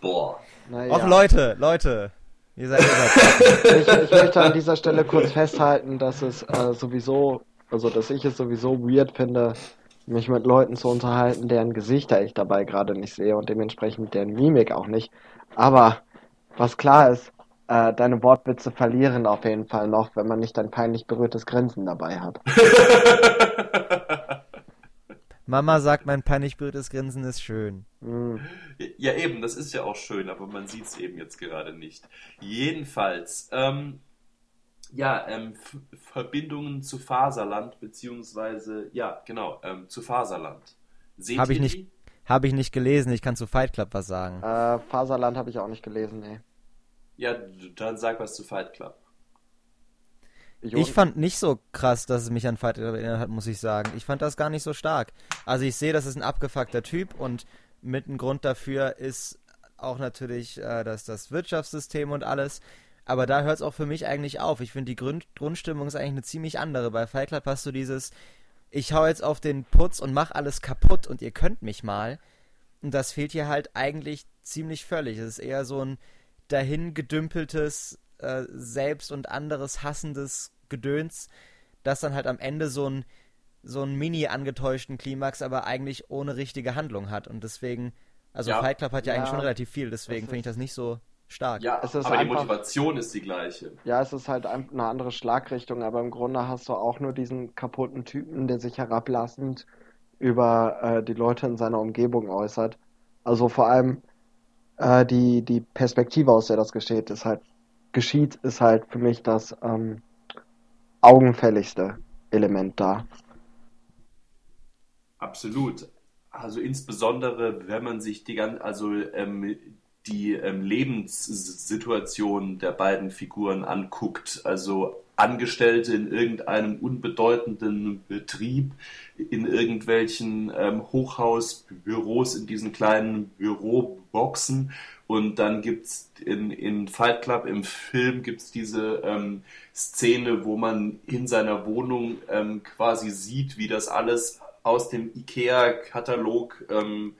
Boah. Naja. Och, Leute, Leute. Ihr seid ich, ich möchte an dieser Stelle kurz festhalten, dass es äh, sowieso, also dass ich es sowieso weird finde, mich mit Leuten zu unterhalten, deren Gesichter ich dabei gerade nicht sehe und dementsprechend deren Mimik auch nicht. Aber was klar ist, äh, deine Wortwitze verlieren auf jeden Fall noch, wenn man nicht ein peinlich berührtes Grinsen dabei hat. Mama sagt, mein peinlich berührtes Grinsen ist schön. Mhm. Ja, eben, das ist ja auch schön, aber man sieht es eben jetzt gerade nicht. Jedenfalls, ähm, ja, ähm, Verbindungen zu Faserland, beziehungsweise, ja, genau, ähm, zu Faserland. Seht Hab ich nicht, Habe ich nicht gelesen, ich kann zu Fight Club was sagen. Äh, Faserland habe ich auch nicht gelesen, nee. Ja, dann sag was zu Fight Club. Ich fand nicht so krass, dass es mich an Fight Club erinnert hat, muss ich sagen. Ich fand das gar nicht so stark. Also ich sehe, das ist ein abgefuckter Typ und mit einem Grund dafür ist auch natürlich äh, das, das Wirtschaftssystem und alles. Aber da hört es auch für mich eigentlich auf. Ich finde, die Grund Grundstimmung ist eigentlich eine ziemlich andere. Bei Fight Club hast du dieses, ich hau jetzt auf den Putz und mach alles kaputt und ihr könnt mich mal. Und das fehlt hier halt eigentlich ziemlich völlig. Es ist eher so ein, dahin gedümpeltes, äh, selbst und anderes hassendes Gedöns, das dann halt am Ende so ein so einen mini angetäuschten Klimax, aber eigentlich ohne richtige Handlung hat. Und deswegen, also ja. Fight Club hat ja, ja eigentlich schon relativ viel, deswegen finde ich das nicht so stark. Ja, aber einfach, die Motivation ist die gleiche. Ja, es ist halt eine andere Schlagrichtung, aber im Grunde hast du auch nur diesen kaputten Typen, der sich herablassend über äh, die Leute in seiner Umgebung äußert. Also vor allem äh, die, die Perspektive, aus der das geschieht, ist halt, geschieht, ist halt für mich das ähm, augenfälligste Element da. Absolut. Also insbesondere, wenn man sich die ganze, also ähm, die ähm, Lebenssituation der beiden Figuren anguckt, also Angestellte in irgendeinem unbedeutenden Betrieb, in irgendwelchen ähm, Hochhausbüros, in diesen kleinen Büroboxen. Und dann gibt's in, in Fight Club im Film gibt's diese ähm, Szene, wo man in seiner Wohnung ähm, quasi sieht, wie das alles aus dem IKEA-Katalog ähm,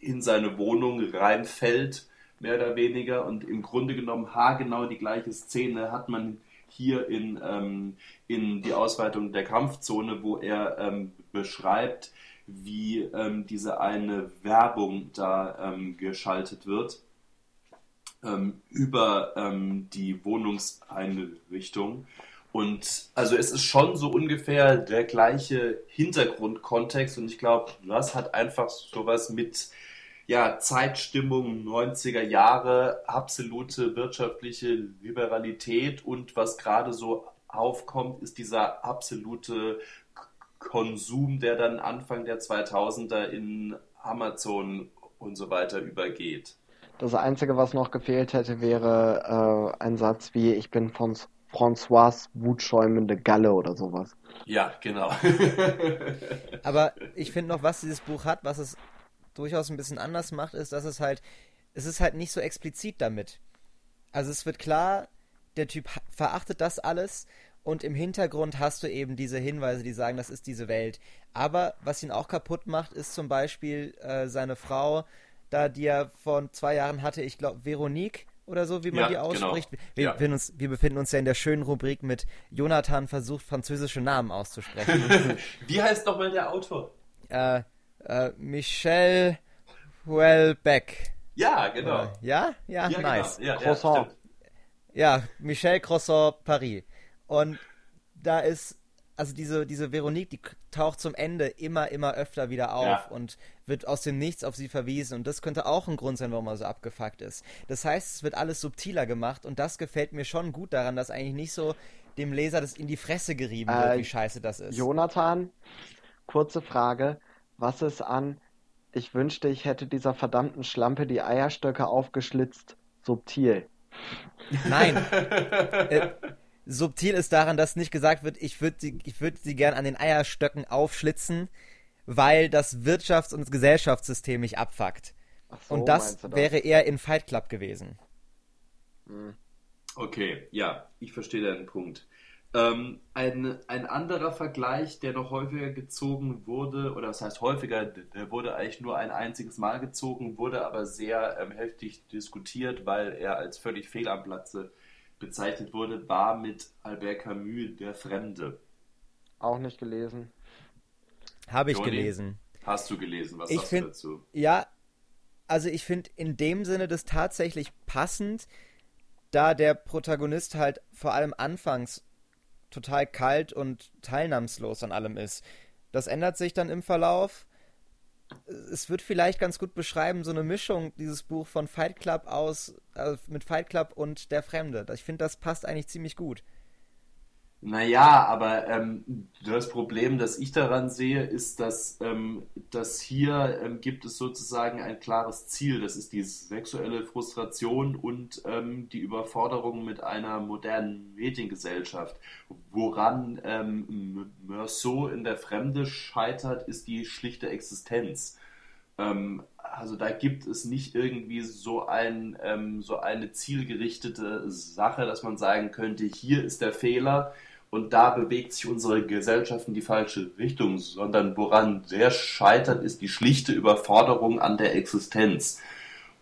in seine Wohnung reinfällt, mehr oder weniger. Und im Grunde genommen haargenau die gleiche Szene hat man hier in, ähm, in die Ausweitung der Kampfzone, wo er ähm, beschreibt, wie ähm, diese eine Werbung da ähm, geschaltet wird ähm, über ähm, die Wohnungseinrichtung. Und also es ist schon so ungefähr der gleiche Hintergrundkontext und ich glaube, das hat einfach sowas mit ja, Zeitstimmung 90er Jahre, absolute wirtschaftliche Liberalität und was gerade so aufkommt, ist dieser absolute Konsum, der dann Anfang der 2000er in Amazon und so weiter übergeht. Das Einzige, was noch gefehlt hätte, wäre äh, ein Satz wie Ich bin von François wutschäumende Galle oder sowas. Ja, genau. Aber ich finde noch, was dieses Buch hat, was es durchaus ein bisschen anders macht, ist, dass es halt, es ist halt nicht so explizit damit. Also es wird klar, der Typ verachtet das alles und im Hintergrund hast du eben diese Hinweise, die sagen, das ist diese Welt. Aber was ihn auch kaputt macht, ist zum Beispiel äh, seine Frau, da die er vor zwei Jahren hatte, ich glaube, Veronique oder so, wie man Ja, die genau. ausspricht. Wir, Ja. befinden uns, wir befinden uns ja in der schönen Rubrik mit Jonathan versucht, französische Namen auszusprechen. Wie heißt nochmal der Autor? äh, äh, Michel Houellebecq. Ja, genau. Äh, ja? Ja, Ja, nice. genau. Ja, ja, Croissant. stimmt. Ja, Michel Croissant Paris. Und da ist, also diese, diese Veronique, die taucht zum Ende immer, immer öfter wieder auf Ja. und wird aus dem Nichts auf sie verwiesen. Und das könnte auch ein Grund sein, warum er so abgefuckt ist. Das heißt, es wird alles subtiler gemacht und das gefällt mir schon gut daran, dass eigentlich nicht so dem Leser das in die Fresse gerieben wird, Äh, wie scheiße das ist. Jonathan, kurze Frage. Was ist an Ich wünschte, ich hätte dieser verdammten Schlampe die Eierstöcke aufgeschlitzt subtil? Nein. äh, subtil ist daran, dass nicht gesagt wird, ich würde sie, ich würd sie gern an den Eierstöcken aufschlitzen, weil das Wirtschafts- und Gesellschaftssystem mich abfuckt. Ach so, und das, du wäre eher in Fight Club gewesen. Hm. Okay, ja, ich verstehe deinen Punkt. Ähm, ein, ein anderer Vergleich, der noch häufiger gezogen wurde, oder das heißt häufiger, der wurde eigentlich nur ein einziges Mal gezogen, wurde aber sehr ähm, heftig diskutiert, weil er als völlig fehl am Platze bezeichnet wurde, war mit Albert Camus, Der Fremde. Auch nicht gelesen. Habe ich Joni? gelesen. Hast du gelesen? Was Ich sagst du find- dazu? Ja, also ich finde in dem Sinne das tatsächlich passend, da der Protagonist halt vor allem anfangs total kalt und teilnahmslos an allem ist. Das ändert sich dann im Verlauf. Es wird vielleicht ganz gut beschreiben, so eine Mischung, dieses Buch von Fight Club aus, äh, mit Fight Club und Der Fremde. Ich finde, das passt eigentlich ziemlich gut. Naja, aber ähm, das Problem, das ich daran sehe, ist, dass, ähm, dass hier ähm, gibt es sozusagen ein klares Ziel. Das ist die sexuelle Frustration und ähm, die Überforderung mit einer modernen Mediengesellschaft. Woran ähm, Meursault in der Fremde scheitert, ist die schlichte Existenz. Ähm, also da gibt es nicht irgendwie so, ein, ähm, so eine zielgerichtete Sache, dass man sagen könnte, hier ist der Fehler und da bewegt sich unsere Gesellschaft in die falsche Richtung, sondern woran der scheitert, ist die schlichte Überforderung an der Existenz.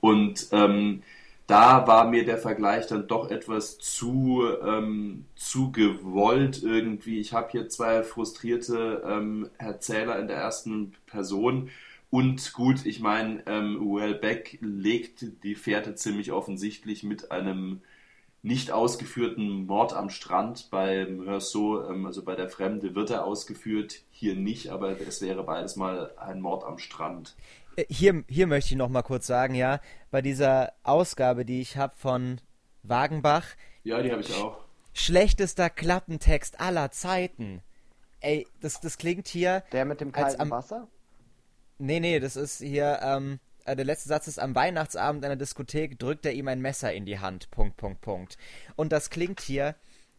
Und ähm, da war mir der Vergleich dann doch etwas zu, ähm, zu gewollt irgendwie. Ich habe hier zwei frustrierte ähm, Erzähler in der ersten Person. Und gut, ich meine, ähm, Welbeck legt die Fährte ziemlich offensichtlich mit einem nicht ausgeführten Mord am Strand bei Meursault, ähm, also bei der Fremde wird er ausgeführt, hier nicht, aber es wäre beides mal ein Mord am Strand. Äh, Hier, hier möchte ich noch mal kurz sagen, ja, bei dieser Ausgabe, die ich habe von Wagenbach, Ja, die habe ich auch. schlechtester Klappentext aller Zeiten. Ey, das, das klingt hier. Der mit dem kalten am- Wasser? Nee, nee, das ist hier, ähm, äh, der letzte Satz ist, am Weihnachtsabend einer Diskothek drückt er ihm ein Messer in die Hand. Punkt, Punkt, Punkt. Und das klingt hier,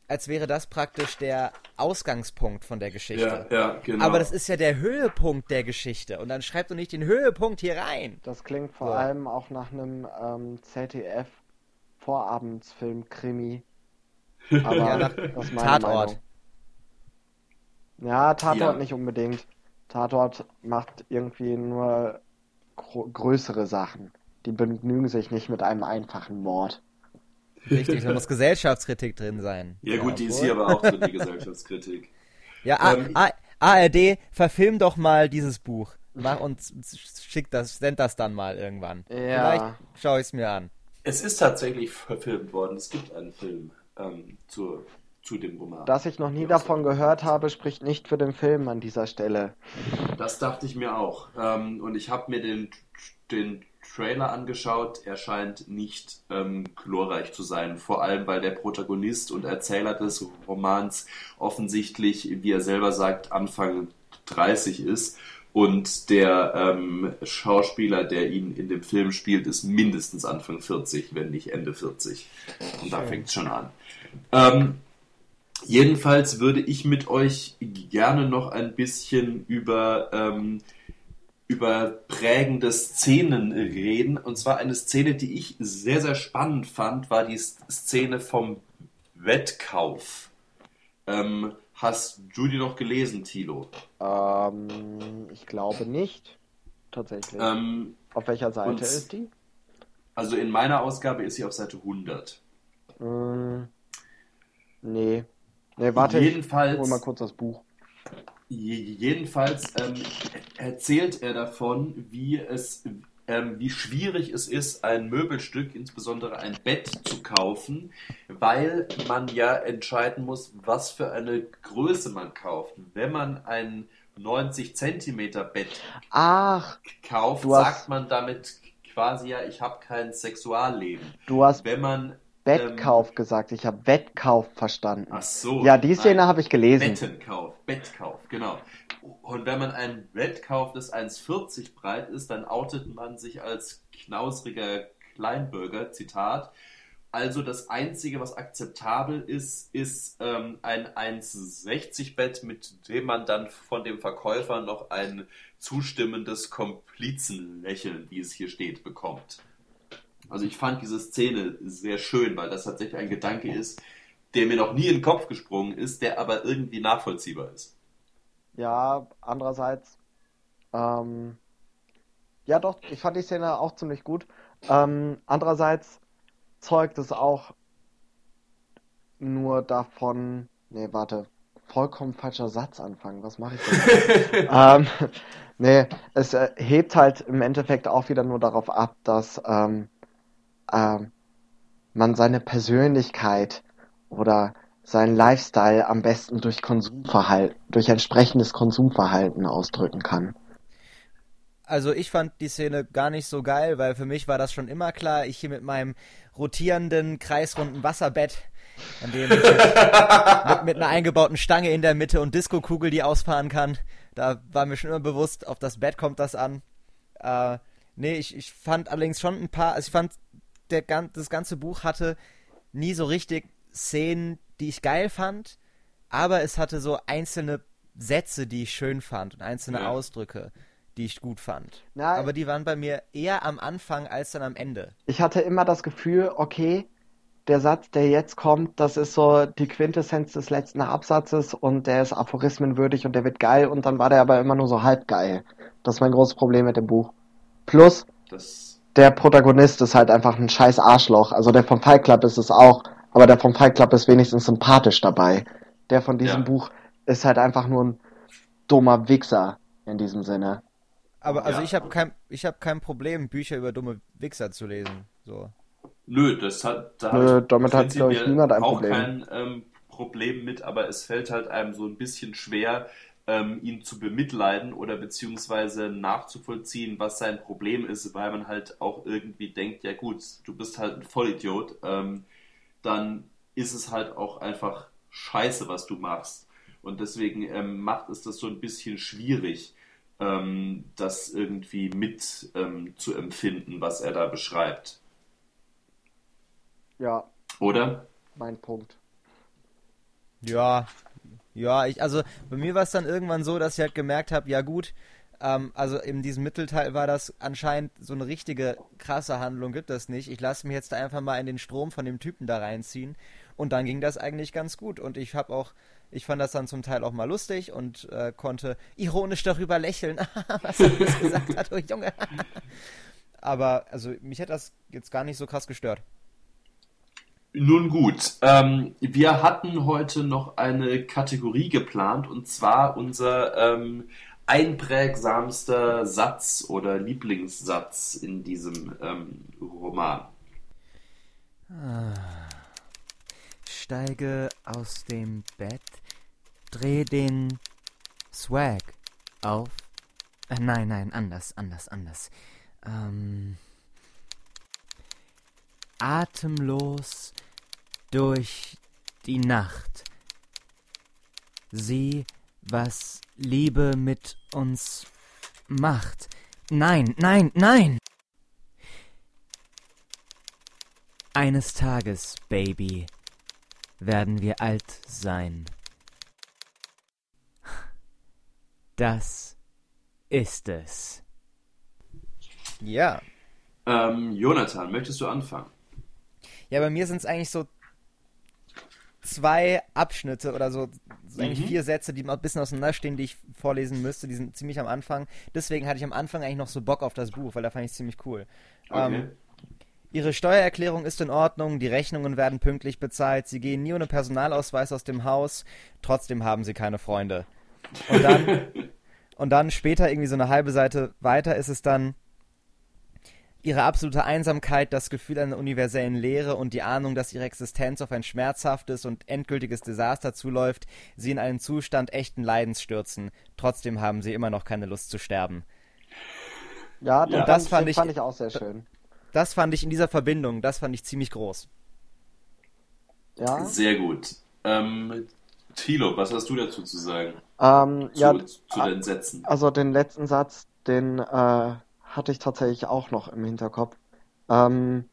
als wäre das praktisch der Ausgangspunkt von der Geschichte. Ja, ja, genau. Aber das ist ja der Höhepunkt der Geschichte. Und dann schreibt doch nicht den Höhepunkt hier rein. Das klingt vor So. allem auch nach einem ähm, ZDF-Vorabendsfilm-Krimi. Aber Ja, nach das ist meine Tatort. Meinung. Ja, Tatort Ja. nicht unbedingt. Tatort macht irgendwie nur größere Sachen. Die begnügen sich nicht mit einem einfachen Mord. Richtig, da muss Gesellschaftskritik drin sein. Ja gut, die ist hier aber auch drin, die Gesellschaftskritik. Ja, Ähm, ARD, verfilm doch mal dieses Buch. Mach und schick das, send das dann mal irgendwann. Ja. Vielleicht schaue ich es mir an. Es ist tatsächlich verfilmt worden. Es gibt einen Film ähm, zu, zu dem Roman. Dass ich noch nie davon gehört habe, spricht nicht für den Film an dieser Stelle. Das dachte ich mir auch. Ähm, und ich habe mir den, den Trailer angeschaut. Er scheint nicht ähm, glorreich zu sein. Vor allem, weil der Protagonist und Erzähler des Romans offensichtlich, wie er selber sagt, Anfang 30 ist. Und der ähm, Schauspieler, der ihn in dem Film spielt, ist mindestens Anfang 40, wenn nicht Ende 40. Und da fängt es schon an. Ähm, jedenfalls würde ich mit euch gerne noch ein bisschen über, ähm, über prägende Szenen reden. Und zwar eine Szene, die ich sehr, sehr spannend fand, war die Szene vom Wettkauf. Ähm, Hast du die noch gelesen, Tilo? Ähm, ich glaube nicht. Tatsächlich. Ähm, auf welcher Seite ist die? Also in meiner Ausgabe ist sie auf Seite 100. Mm, nee. Nee, warte, jedenfalls, ich hol mal kurz das Buch. Jedenfalls ähm, erzählt er davon, wie es ähm, wie schwierig es ist, ein Möbelstück, insbesondere ein Bett zu kaufen, weil man ja entscheiden muss, was für eine Größe man kauft. Wenn man ein 90 Zentimeter Bett Ach, kauft, sagt man damit quasi ja, ich habe kein Sexualleben. Du hast wenn man Bettkauf ähm, gesagt, ich habe Wettkauf verstanden. Ach so. Ja, die Szene habe ich gelesen. Bettenkauf, Bettkauf, genau. Und wenn man ein Bett kauft, das 1,40 breit ist, dann outet man sich als knausriger Kleinbürger, Zitat. Also das Einzige, was akzeptabel ist, ist ähm, ein 1,60 Bett, mit dem man dann von dem Verkäufer noch ein zustimmendes Komplizenlächeln, wie es hier steht, bekommt. Also ich fand diese Szene sehr schön, weil das tatsächlich ein Gedanke ist, der mir noch nie in den Kopf gesprungen ist, der aber irgendwie nachvollziehbar ist. Ja, andererseits, ähm, ja doch, ich fand die Szene auch ziemlich gut. Ähm, andererseits zeugt es auch nur davon, nee, warte, vollkommen falscher Satz anfangen. Was mache ich denn? ähm, nee, es äh, hebt halt im Endeffekt auch wieder nur darauf ab, dass ähm, äh, man seine Persönlichkeit oder seinen Lifestyle am besten durch Konsumverhalten, durch entsprechendes Konsumverhalten ausdrücken kann. Also ich fand die Szene gar nicht so geil, weil für mich war das schon immer klar. Ich hier mit meinem rotierenden, kreisrunden Wasserbett, an dem ich mit, mit einer eingebauten Stange in der Mitte und Disco-Kugel, die ausfahren kann, da war mir schon immer bewusst, auf das Bett kommt das an. Äh, nee, ich, ich fand allerdings schon ein paar, also ich fand, der, das ganze Buch hatte nie so richtig Szenen, die ich geil fand, aber es hatte so einzelne Sätze, die ich schön fand und einzelne ja. Ausdrücke, die ich gut fand. Na, aber die waren bei mir eher am Anfang als dann am Ende. Ich hatte immer das Gefühl, okay, der Satz, der jetzt kommt, das ist so die Quintessenz des letzten Absatzes und der ist aphorismenwürdig und der wird geil und dann war der aber immer nur so halb geil. Das ist mein großes Problem mit dem Buch. Plus, das... der Protagonist ist halt einfach ein scheiß Arschloch. Also der vom Fight Club ist es auch, aber der vom Fight Club ist wenigstens sympathisch dabei. Der von diesem ja. Buch ist halt einfach nur ein dummer Wichser in diesem Sinne. Aber also ja. ich habe kein, ich hab kein Problem, Bücher über dumme Wichser zu lesen. So. Nö, das hat da Nö, damit hat glaube ich niemand ein auch Problem. kein ähm, Problem mit, aber es fällt halt einem so ein bisschen schwer, ähm, ihn zu bemitleiden oder beziehungsweise nachzuvollziehen, was sein Problem ist, weil man halt auch irgendwie denkt, ja gut, du bist halt ein Vollidiot. Ähm, dann ist es halt auch einfach scheiße, was du machst. Und deswegen ähm, macht es das so ein bisschen schwierig, ähm, das irgendwie mit ähm, zu empfinden, was er da beschreibt. Ja. Oder? Mein Punkt. Ja, ja, ich, also bei mir war es dann irgendwann so, dass ich halt gemerkt habe, ja gut, ähm, also in diesem Mittelteil war das anscheinend so eine richtige krasse Handlung gibt es nicht. Ich lasse mich jetzt da einfach mal in den Strom von dem Typen da reinziehen. Und dann ging das eigentlich ganz gut. Und ich habe auch, ich fand das dann zum Teil auch mal lustig und äh, konnte ironisch darüber lächeln, was er gesagt hat, oh Junge. Aber also mich hat das jetzt gar nicht so krass gestört. Nun gut, ähm, wir hatten heute noch eine Kategorie geplant und zwar unser ähm, einprägsamster Satz oder Lieblingssatz in diesem ähm, Roman? Steige aus dem Bett, dreh den Swag auf. Äh, nein, nein, anders, anders, anders. Ähm, atemlos durch die Nacht. Sieh, was Liebe mit uns macht. Nein, nein, nein! Eines Tages, Baby, werden wir alt sein. Das ist es. Ja. Ähm, Jonathan, möchtest du anfangen? Ja, bei mir sind es eigentlich so zwei Abschnitte oder so, so eigentlich Mhm. vier Sätze, die ein bisschen auseinanderstehen, die ich vorlesen müsste. Die sind ziemlich am Anfang. Deswegen hatte ich am Anfang eigentlich noch so Bock auf das Buch, weil da fand ich es ziemlich cool. Okay. Ähm, Ihre Steuererklärung ist in Ordnung, die Rechnungen werden pünktlich bezahlt, Sie gehen nie ohne Personalausweis aus dem Haus, trotzdem haben Sie keine Freunde. Und dann, und dann später, irgendwie so eine halbe Seite weiter, ist es dann Ihre absolute Einsamkeit, das Gefühl einer universellen Leere und die Ahnung, dass Ihre Existenz auf ein schmerzhaftes und endgültiges Desaster zuläuft, Sie in einen Zustand echten Leidens stürzen. Trotzdem haben Sie immer noch keine Lust zu sterben. Ja, Und den das fand, ich- fand ich auch sehr schön. Das fand ich in dieser Verbindung, das fand ich ziemlich groß. Ja, Sehr gut. Ähm, Thilo, was hast du dazu zu sagen? ähm, Zu, ja, zu den Sätzen. also den letzten Satz, den äh, hatte ich tatsächlich auch noch im Hinterkopf. Ähm,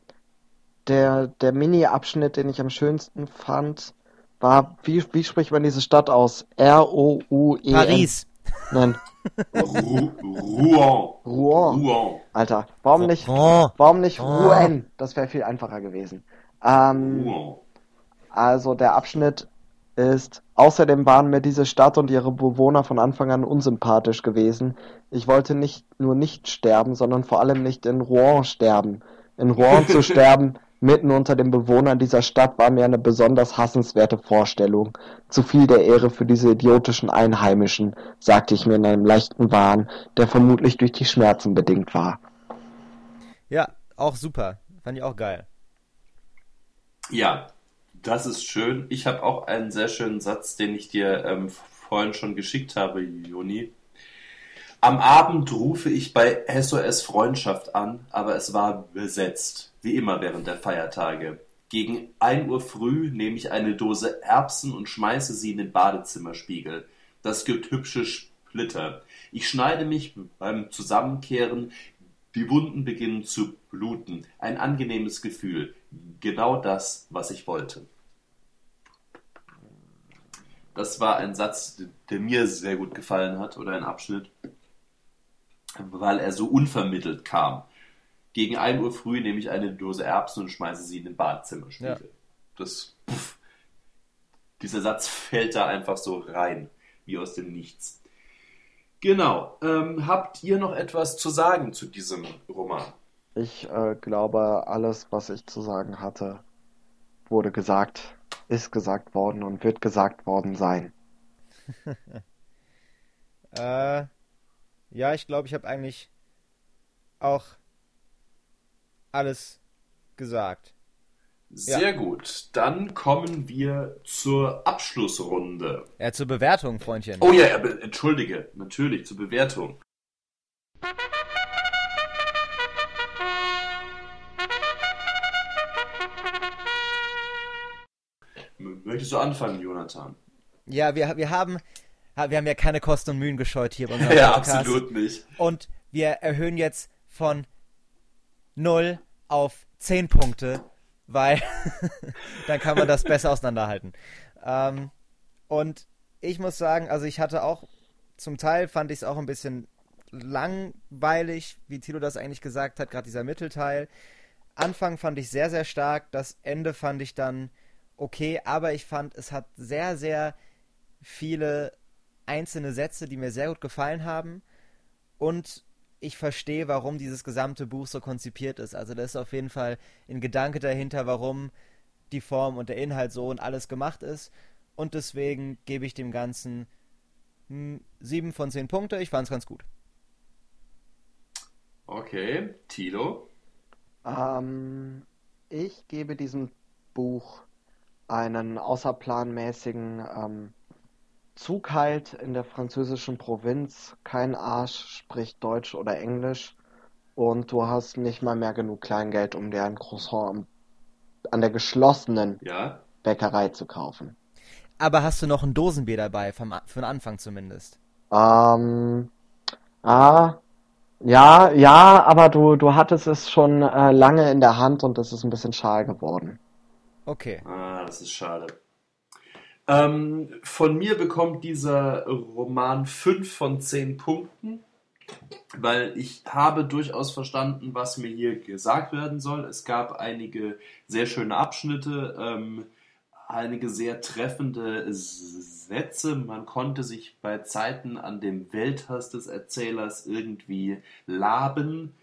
der der Mini-Abschnitt, den ich am schönsten fand, war, wie, wie spricht man diese Stadt aus? R-O-U-E-N. Paris. Nein, Rouen. Rouen. Rouen. Alter, warum nicht, warum nicht. Rouen? Das wäre viel einfacher gewesen. Ähm, Rouen. Also der Abschnitt ist, außerdem waren mir diese Stadt und ihre Bewohner von Anfang an unsympathisch gewesen. Ich wollte nicht nur nicht sterben, sondern vor allem nicht in Rouen sterben. In Rouen zu sterben, mitten unter den Bewohnern dieser Stadt, war mir eine besonders hassenswerte Vorstellung. Zu viel der Ehre für diese idiotischen Einheimischen, sagte ich mir in einem leichten Wahn, der vermutlich durch die Schmerzen bedingt war. Ja, auch super. Fand ich auch geil. Ja, das ist schön. Ich habe auch einen sehr schönen Satz, den ich dir ähm, vorhin schon geschickt habe, Juni. Am Abend rufe ich bei SOS Freundschaft an, aber es war besetzt, wie immer während der Feiertage. Gegen 1 Uhr früh nehme ich eine Dose Erbsen und schmeiße sie in den Badezimmerspiegel. Das gibt hübsche Splitter. Ich schneide mich beim Zusammenkehren, die Wunden beginnen zu bluten. Ein angenehmes Gefühl. Genau das, was ich wollte. Das war ein Satz, der mir sehr gut gefallen hat, oder ein Abschnitt, weil er so unvermittelt kam. Gegen 1 Uhr früh nehme ich eine Dose Erbsen und schmeiße sie in den Badezimmerspiegel. Ja. Das, pff, dieser Satz fällt da einfach so rein, wie aus dem Nichts. Genau. Ähm, habt ihr noch etwas zu sagen zu diesem Roman? Ich äh, glaube, alles, was ich zu sagen hatte, wurde gesagt, ist gesagt worden und wird gesagt worden sein. Äh, ja, ich glaube, ich habe eigentlich auch alles gesagt. Sehr gut. Dann kommen wir zur Abschlussrunde. Ja, zur Bewertung, Freundchen. Oh ja, aber entschuldige, natürlich zur Bewertung. Möchtest du anfangen, Jonathan? Ja, wir, wir haben wir haben ja keine Kosten und Mühen gescheut hier bei unserem Ja, Podcast. absolut nicht. Und wir erhöhen jetzt von 0 auf 10 Punkte, weil dann kann man das besser auseinanderhalten. Ähm, und ich muss sagen, also ich hatte auch, zum Teil fand ich es auch ein bisschen langweilig, wie Tilo das eigentlich gesagt hat, gerade dieser Mittelteil. Anfang fand ich sehr, sehr stark, das Ende fand ich dann okay, aber ich fand, es hat sehr, sehr viele einzelne Sätze, die mir sehr gut gefallen haben. Und ich verstehe, warum dieses gesamte Buch so konzipiert ist. Also da ist auf jeden Fall ein Gedanke dahinter, warum die Form und der Inhalt so und alles gemacht ist. Und deswegen gebe ich dem Ganzen hm, sieben von zehn Punkte. Ich fand es ganz gut. Okay, Tilo. Ähm, ich gebe diesem Buch einen außerplanmäßigen ähm, Zug halt in der französischen Provinz. Kein Arsch spricht Deutsch oder Englisch und du hast nicht mal mehr genug Kleingeld, um dir ein Croissant an der geschlossenen Ja? Bäckerei zu kaufen. Aber hast du noch ein Dosenbier dabei, vom, für den Anfang zumindest? Ähm, ah, ja, ja, aber du, du hattest es schon äh, lange in der Hand und es ist ein bisschen schal geworden. Okay. Ah, das ist schade. Ähm, von mir bekommt dieser Roman 5 von 10 Punkten, weil ich habe durchaus verstanden, was mir hier gesagt werden soll. Es gab einige sehr schöne Abschnitte, ähm, einige sehr treffende Sätze. Man konnte sich bei Zeiten an dem Welthass des Erzählers irgendwie laben.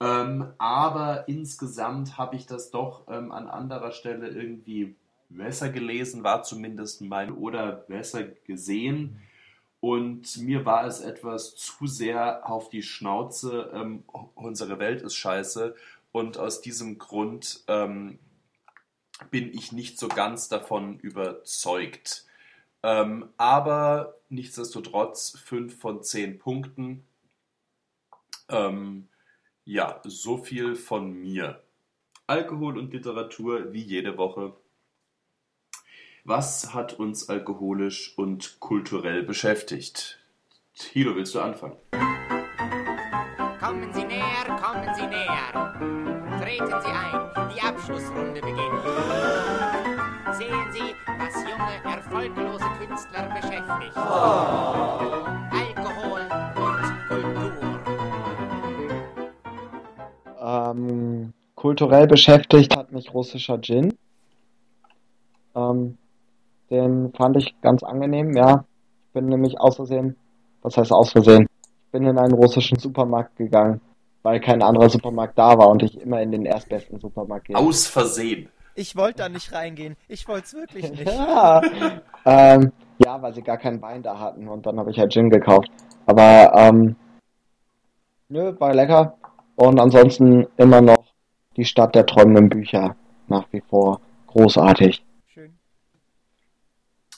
Ähm, aber insgesamt habe ich das doch ähm, an anderer Stelle irgendwie besser gelesen, war zumindest mein oder besser gesehen. Und mir war es etwas zu sehr auf die Schnauze, ähm, unsere Welt ist scheiße. Und aus diesem Grund ähm, bin ich nicht so ganz davon überzeugt. Ähm, aber nichtsdestotrotz 5 von 10 Punkten. Ähm, ja, so viel von mir. Alkohol und Literatur wie jede Woche. Was hat uns alkoholisch und kulturell beschäftigt? Thilo, willst du anfangen? Kommen Sie näher, kommen Sie näher. Treten Sie ein, die Abschlussrunde beginnt. Sehen Sie, was junge, erfolglose Künstler beschäftigt. Alkohol und Kultur. Ähm, kulturell beschäftigt hat mich russischer Gin. Ähm, den fand ich ganz angenehm, ja. Ich bin nämlich aus Versehen, was heißt aus Versehen? Ich bin in einen russischen Supermarkt gegangen, weil kein anderer Supermarkt da war und ich immer in den erstbesten Supermarkt gehe. Aus Versehen. Ich wollte da nicht reingehen. Ich wollte es wirklich nicht. Ja. ähm, ja, weil sie gar keinen Wein da hatten und dann habe ich halt Gin gekauft. Aber ähm, nö, war lecker. Und ansonsten immer noch die Stadt der träumenden Bücher. Nach wie vor großartig.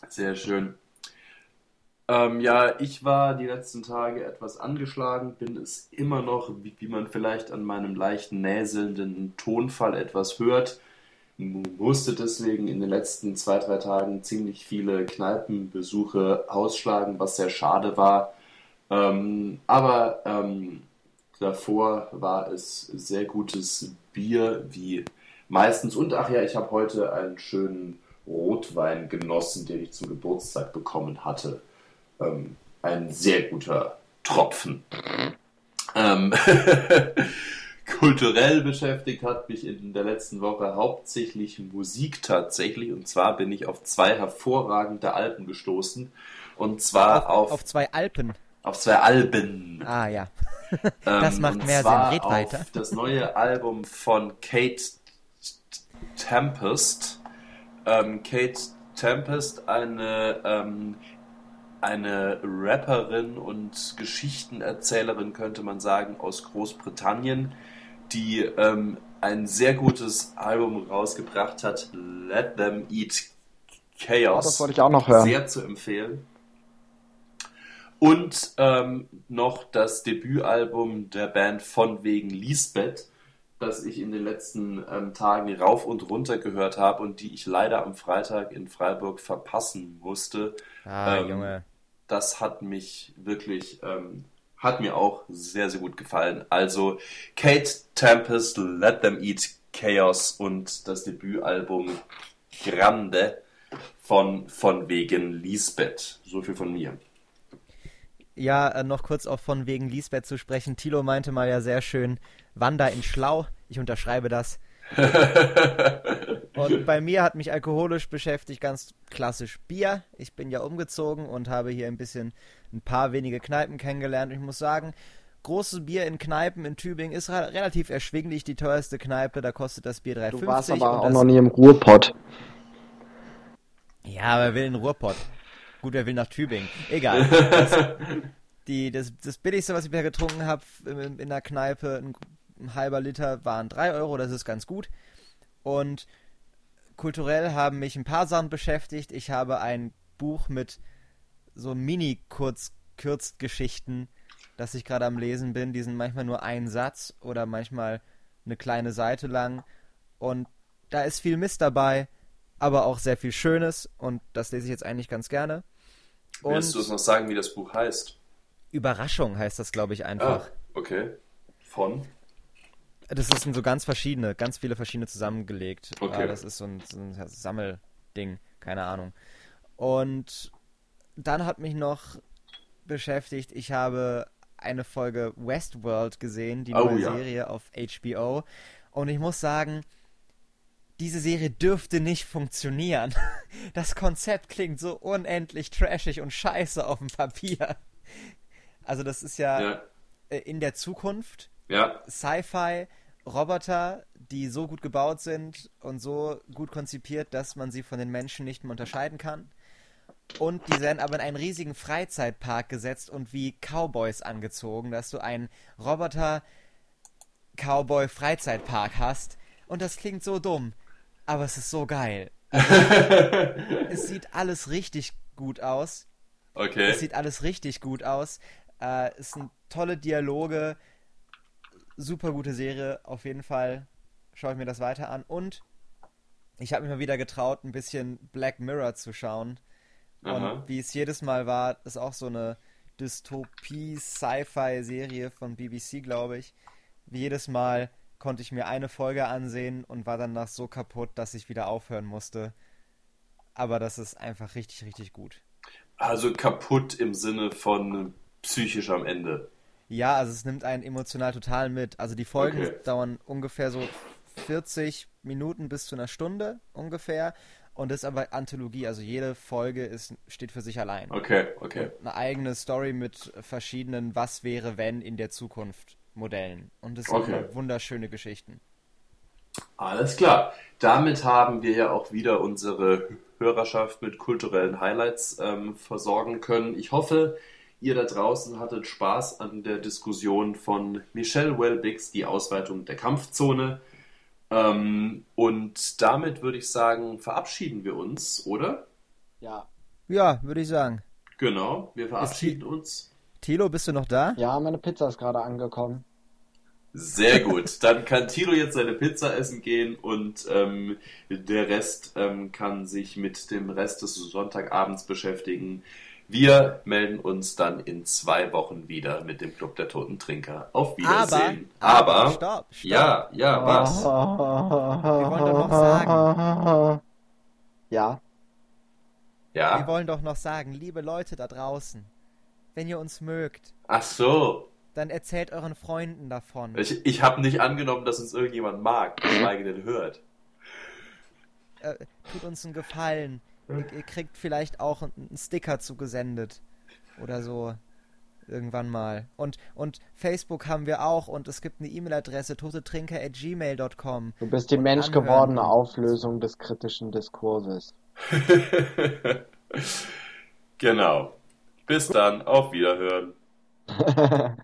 Sehr schön. Ähm, ja, ich war die letzten Tage etwas angeschlagen, bin es immer noch, wie, wie man vielleicht an meinem leichten näselnden Tonfall etwas hört. Musste deswegen in den letzten zwei, drei Tagen ziemlich viele Kneipenbesuche ausschlagen, was sehr schade war. Ähm, aber ähm, davor war es sehr gutes Bier, wie meistens. Und ach ja, ich habe heute einen schönen Rotwein genossen, den ich zum Geburtstag bekommen hatte. Ähm, ein sehr guter Tropfen. Ähm, kulturell beschäftigt hat mich in der letzten Woche hauptsächlich Musik tatsächlich. Und zwar bin ich auf zwei hervorragende Alben gestoßen. Und zwar Auf, auf, auf zwei Alpen. auf zwei Alben. Ah ja. Das Ähm, macht mehr Sinn. Red auf weiter. Das neue Album von Kate Tempest. Ähm, Kate Tempest, eine, ähm, eine Rapperin und Geschichtenerzählerin, könnte man sagen, aus Großbritannien, die ähm, ein sehr gutes Album rausgebracht hat, Let Them Eat Chaos. Oh, das wollte ich auch noch hören. Sehr zu empfehlen. Und ähm, noch das Debütalbum der Band von wegen Lisbeth, das ich in den letzten ähm, Tagen rauf und runter gehört habe und die ich leider am Freitag in Freiburg verpassen musste. Ah, Ähm, Junge. Das hat mich wirklich, ähm, hat mir auch sehr, sehr gut gefallen. Also Kate Tempest, Let Them Eat Chaos und das Debütalbum Grande von, von wegen Lisbeth. So viel von mir. Ja, äh, noch kurz auch von wegen Lisbeth zu sprechen. Thilo meinte mal ja sehr schön, Wanda in Schlau. Ich unterschreibe das. Und bei mir hat mich alkoholisch beschäftigt ganz klassisch Bier. Ich bin ja umgezogen und habe hier ein bisschen ein paar wenige Kneipen kennengelernt. Und ich muss sagen, großes Bier in Kneipen in Tübingen ist re relativ erschwinglich. Die teuerste Kneipe, da kostet das Bier 3,50. Du warst aber auch das- noch nie im Ruhrpott. Ja, aber wer will in Ruhrpott? Gut, wer will nach Tübingen? Egal. Das, die, das, das billigste, was ich bisher getrunken habe in, in der Kneipe, ein, ein halber Liter, waren 3 Euro, das ist ganz gut. Und kulturell haben mich ein paar Sachen beschäftigt. Ich habe ein Buch mit so Mini-Kurzgeschichten, das ich gerade am Lesen bin. Die sind manchmal nur ein Satz oder manchmal eine kleine Seite lang. Und da ist viel Mist dabei, aber auch sehr viel Schönes. Und das lese ich jetzt eigentlich ganz gerne. Willst du uns noch sagen, wie das Buch heißt? Überraschung heißt das, glaube ich, einfach. Ah, okay. Von? Das sind so ganz verschiedene, ganz viele verschiedene zusammengelegt. Okay. Äh, Das ist so ein, so ein Sammelding, keine Ahnung. Und dann hat mich noch beschäftigt, ich habe eine Folge Westworld gesehen, die Oh, neue ja. Serie auf HBO. Und ich muss sagen, diese Serie dürfte nicht funktionieren. Das Konzept klingt so unendlich trashig und scheiße auf dem Papier. Also das ist ja, Ja. äh, in der Zukunft Ja. Sci-Fi Roboter, die so gut gebaut sind und so gut konzipiert, dass man sie von den Menschen nicht mehr unterscheiden kann. Und die werden aber in einen riesigen Freizeitpark gesetzt und wie Cowboys angezogen, dass du einen Roboter Cowboy Freizeitpark hast. Und das klingt so dumm, aber es ist so geil. Also, es sieht alles richtig gut aus. Okay. Es sieht alles richtig gut aus. Äh, es sind tolle Dialoge. Super gute Serie, auf jeden Fall. Schaue ich mir das weiter an. Und ich habe mich mal wieder getraut, ein bisschen Black Mirror zu schauen. Aha. Und wie es jedes Mal war, ist auch so eine Dystopie-Sci-Fi-Serie von BBC, glaube ich. Wie jedes Mal konnte ich mir eine Folge ansehen und war danach so kaputt, dass ich wieder aufhören musste. Aber das ist einfach richtig, richtig gut. Also kaputt im Sinne von psychisch am Ende. Ja, also es nimmt einen emotional total mit. Also die Folgen Okay. dauern ungefähr so 40 Minuten bis zu einer Stunde ungefähr. Und das ist aber Anthologie, also jede Folge ist, steht für sich allein. Okay, okay. Eine eigene Story mit verschiedenen Was wäre wenn in der Zukunft Modellen. Und es sind Okay. immer wunderschöne Geschichten. Alles klar. Damit haben wir ja auch wieder unsere Hörerschaft mit kulturellen Highlights ähm, versorgen können. Ich hoffe, ihr da draußen hattet Spaß an der Diskussion von Michelle Welbix, die Ausweitung der Kampfzone. Ähm, und damit würde ich sagen, verabschieden wir uns, oder? Ja. Ja, würde ich sagen. Genau, wir verabschieden uns. Tilo, bist du noch da? Ja, meine Pizza ist gerade angekommen. Sehr gut. Dann kann Tilo jetzt seine Pizza essen gehen und ähm, der Rest ähm, kann sich mit dem Rest des Sonntagabends beschäftigen. Wir melden uns dann in zwei Wochen wieder mit dem Club der Toten Trinker. Auf Wiedersehen. Aber- Aber, stopp, stopp. ja, ja, was? Wir wollen doch noch sagen. Ja. Wir Ja. wollen doch noch sagen, liebe Leute da draußen, wenn ihr uns mögt, Ach so. dann erzählt euren Freunden davon. Ich, ich habe nicht angenommen, dass uns irgendjemand mag, geschweige denn hört. äh, tut uns einen Gefallen. Ihr, ihr kriegt vielleicht auch einen Sticker zugesendet. Oder so. Irgendwann mal. Und, und Facebook haben wir auch und es gibt eine E-Mail-Adresse totetrinker.gmail.com. Du bist die menschgewordene. Auflösung des kritischen Diskurses. genau. Bis dann. Auf Wiederhören.